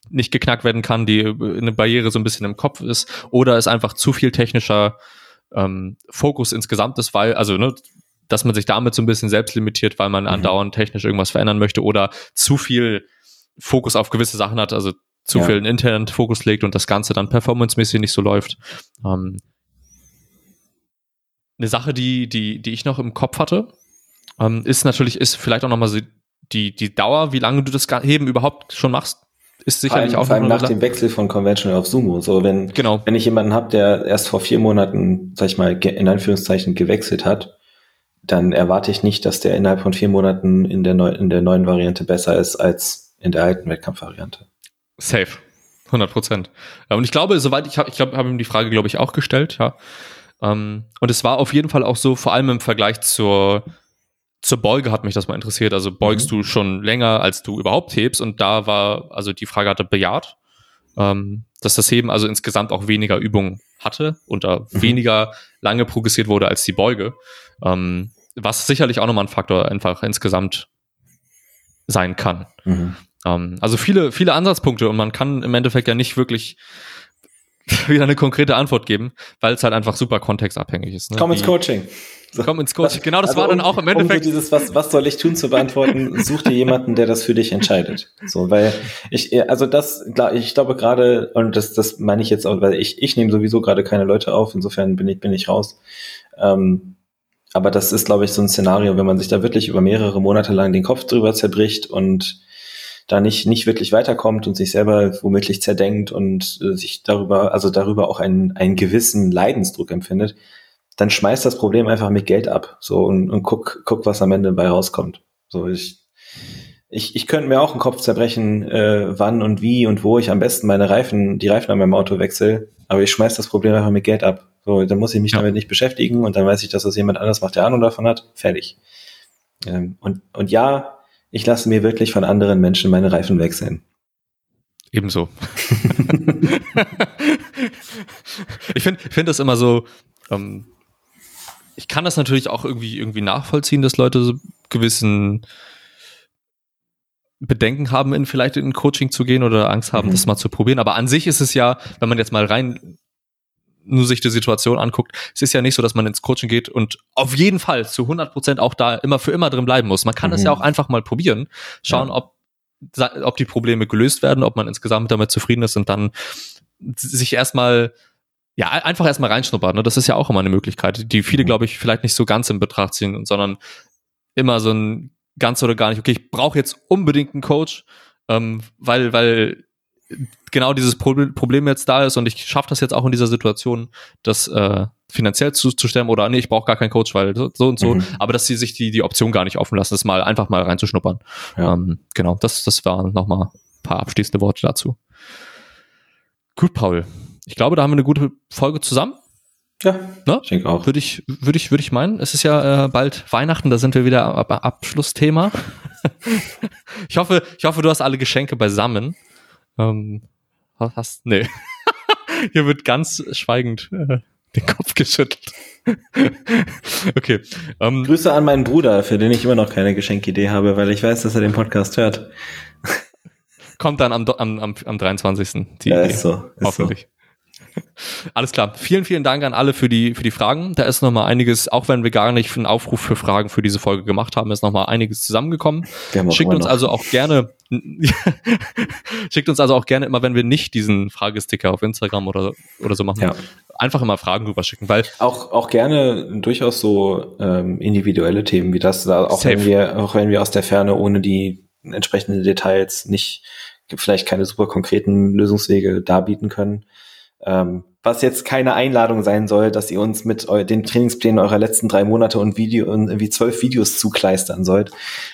[SPEAKER 1] nicht geknackt werden kann, die eine Barriere so ein bisschen im Kopf ist, oder es einfach zu viel technischer ähm, Fokus insgesamt ist, weil, also, ne, dass man sich damit so ein bisschen selbst limitiert, weil man mhm. andauernd technisch irgendwas verändern möchte oder zu viel Fokus auf gewisse Sachen hat, also zu ja. viel internen Fokus legt und das Ganze dann performancemäßig nicht so läuft. Ähm, eine Sache, die, die, die ich noch im Kopf hatte, ähm, ist natürlich, ist vielleicht auch nochmal so die, die Dauer, wie lange du das Heben überhaupt schon machst ist sicherlich
[SPEAKER 2] vor allem, auch vor allem nach dem Wechsel von Conventional auf Sumo. So, wenn, genau. wenn ich jemanden habe, der erst vor vier Monaten, sag ich mal, in Anführungszeichen gewechselt hat, dann erwarte ich nicht, dass der innerhalb von vier Monaten in der, neu, in der neuen Variante besser ist als in der alten Wettkampfvariante.
[SPEAKER 1] Safe. 100 Prozent. Und ich glaube, soweit ich habe, ich glaube, habe ihm die Frage, glaube ich, auch gestellt, ja. Ähm, und es war auf jeden Fall auch so, vor allem im Vergleich zur zur Beuge hat mich das mal interessiert. Also beugst mhm. du schon länger, als du überhaupt hebst? Und da war, also die Frage hatte bejaht, ähm, dass das Heben also insgesamt auch weniger Übung hatte und da mhm. weniger lange progressiert wurde als die Beuge. Ähm, was sicherlich auch nochmal ein Faktor einfach insgesamt sein kann. Mhm. Ähm, also viele, viele Ansatzpunkte und man kann im Endeffekt ja nicht wirklich wieder eine konkrete Antwort geben, weil es halt einfach super kontextabhängig ist.
[SPEAKER 2] Ne? Komm ins Coaching.
[SPEAKER 1] So. Komm ins Coaching. Genau, das also war dann auch im Endeffekt.
[SPEAKER 2] Um dieses, was, was soll ich tun zu beantworten, such dir jemanden, der das für dich entscheidet. So, weil ich, also das, ich glaube gerade, und das, das meine ich jetzt auch, weil ich, ich nehme sowieso gerade keine Leute auf, insofern bin ich, bin ich raus. Ähm, aber das ist, glaube ich, so ein Szenario, wenn man sich da wirklich über mehrere Monate lang den Kopf drüber zerbricht und da nicht, nicht wirklich weiterkommt und sich selber womöglich zerdenkt und äh, sich darüber, also darüber auch einen, einen gewissen Leidensdruck empfindet, dann schmeißt das Problem einfach mit Geld ab. So und, und guck, guck, was am Ende dabei rauskommt. So, ich, ich, ich könnte mir auch einen Kopf zerbrechen, äh, wann und wie und wo ich am besten meine Reifen, die Reifen an meinem Auto wechsle, aber ich schmeiß das Problem einfach mit Geld ab. So, dann muss ich mich ja. damit nicht beschäftigen und dann weiß ich, dass das jemand anders macht, der Ahnung davon hat. Fertig. Ähm, und, und ja, ich lasse mir wirklich von anderen Menschen meine Reifen wechseln.
[SPEAKER 1] Ebenso. ich finde ich find das immer so, ähm, ich kann das natürlich auch irgendwie, irgendwie nachvollziehen, dass Leute so gewissen Bedenken haben, in vielleicht in Coaching zu gehen oder Angst haben, mhm. das mal zu probieren. Aber an sich ist es ja, wenn man jetzt mal rein nur sich die Situation anguckt, es ist ja nicht so, dass man ins Coaching geht und auf jeden Fall zu 100 Prozent auch da immer für immer drin bleiben muss. Man kann mhm. das ja auch einfach mal probieren, schauen, ja. ob, ob die Probleme gelöst werden, ob man insgesamt damit zufrieden ist und dann sich erstmal ja, einfach erstmal reinschnuppern. Ne? Das ist ja auch immer eine Möglichkeit, die viele, mhm. glaube ich, vielleicht nicht so ganz in Betracht ziehen, sondern immer so ein ganz oder gar nicht, okay, ich brauche jetzt unbedingt einen Coach, ähm, weil, weil genau dieses Problem jetzt da ist und ich schaffe das jetzt auch in dieser Situation, das äh, finanziell zu, zu stemmen oder nee, ich brauche gar keinen Coach, weil so, so und so, mhm. aber dass sie sich die, die Option gar nicht offen lassen, das mal einfach mal reinzuschnuppern. Ja. Ähm, genau, das, das waren nochmal ein paar abschließende Worte dazu. Gut, Paul. Ich glaube, da haben wir eine gute Folge zusammen.
[SPEAKER 2] Ja, ne? ich denke auch.
[SPEAKER 1] Würde ich, würde ich, würde ich meinen. Es ist ja äh, bald Weihnachten, da sind wir wieder ab Abschlussthema. ich hoffe, ich hoffe, du hast alle Geschenke beisammen. Ähm, hast, nee. Hier wird ganz schweigend äh, den Kopf geschüttelt. okay.
[SPEAKER 2] Ähm, Grüße an meinen Bruder, für den ich immer noch keine Geschenkidee habe, weil ich weiß, dass er den Podcast hört.
[SPEAKER 1] Kommt dann am, am, am, am 23.
[SPEAKER 2] Die ja, Idee. Ist so, ist
[SPEAKER 1] Hoffentlich. So. Alles klar. Vielen, vielen Dank an alle für die, für die Fragen. Da ist nochmal einiges, auch wenn wir gar nicht einen Aufruf für Fragen für diese Folge gemacht haben, ist nochmal einiges zusammengekommen. Schickt uns also auch gerne, schickt uns also auch gerne immer, wenn wir nicht diesen Fragesticker auf Instagram oder, oder so machen, ja. einfach immer Fragen rüberschicken, weil.
[SPEAKER 2] Auch, auch gerne durchaus so, ähm, individuelle Themen wie das, auch Safe. wenn wir, auch wenn wir aus der Ferne ohne die entsprechenden Details nicht, vielleicht keine super konkreten Lösungswege darbieten können ähm, was jetzt keine Einladung sein soll, dass ihr uns mit den Trainingsplänen eurer letzten drei Monate und Video und irgendwie zwölf Videos zukleistern sollt.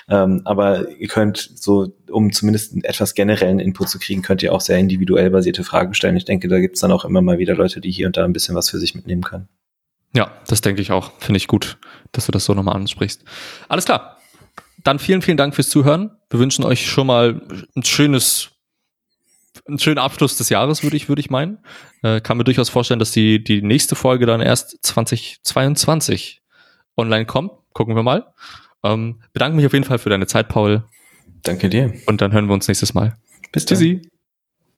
[SPEAKER 2] Ähm, aber ihr könnt so, um zumindest etwas generellen Input zu kriegen, könnt ihr auch sehr individuell basierte Fragen stellen. Ich denke, da gibt's dann auch immer mal wieder Leute, die hier und da ein bisschen was für sich mitnehmen können.
[SPEAKER 1] Ja, das denke ich auch. Finde ich gut, dass du das so nochmal ansprichst. Alles klar. Dann vielen, vielen Dank fürs Zuhören. Wir wünschen euch schon mal ein schönes ein schöner Abschluss des Jahres, würde ich, würde ich meinen. Äh, kann mir durchaus vorstellen, dass die, die nächste Folge dann erst 2022 online kommt. Gucken wir mal. Ähm, bedanke mich auf jeden Fall für deine Zeit, Paul.
[SPEAKER 2] Danke dir.
[SPEAKER 1] Und dann hören wir uns nächstes Mal.
[SPEAKER 2] Bis dann. Tschüssi.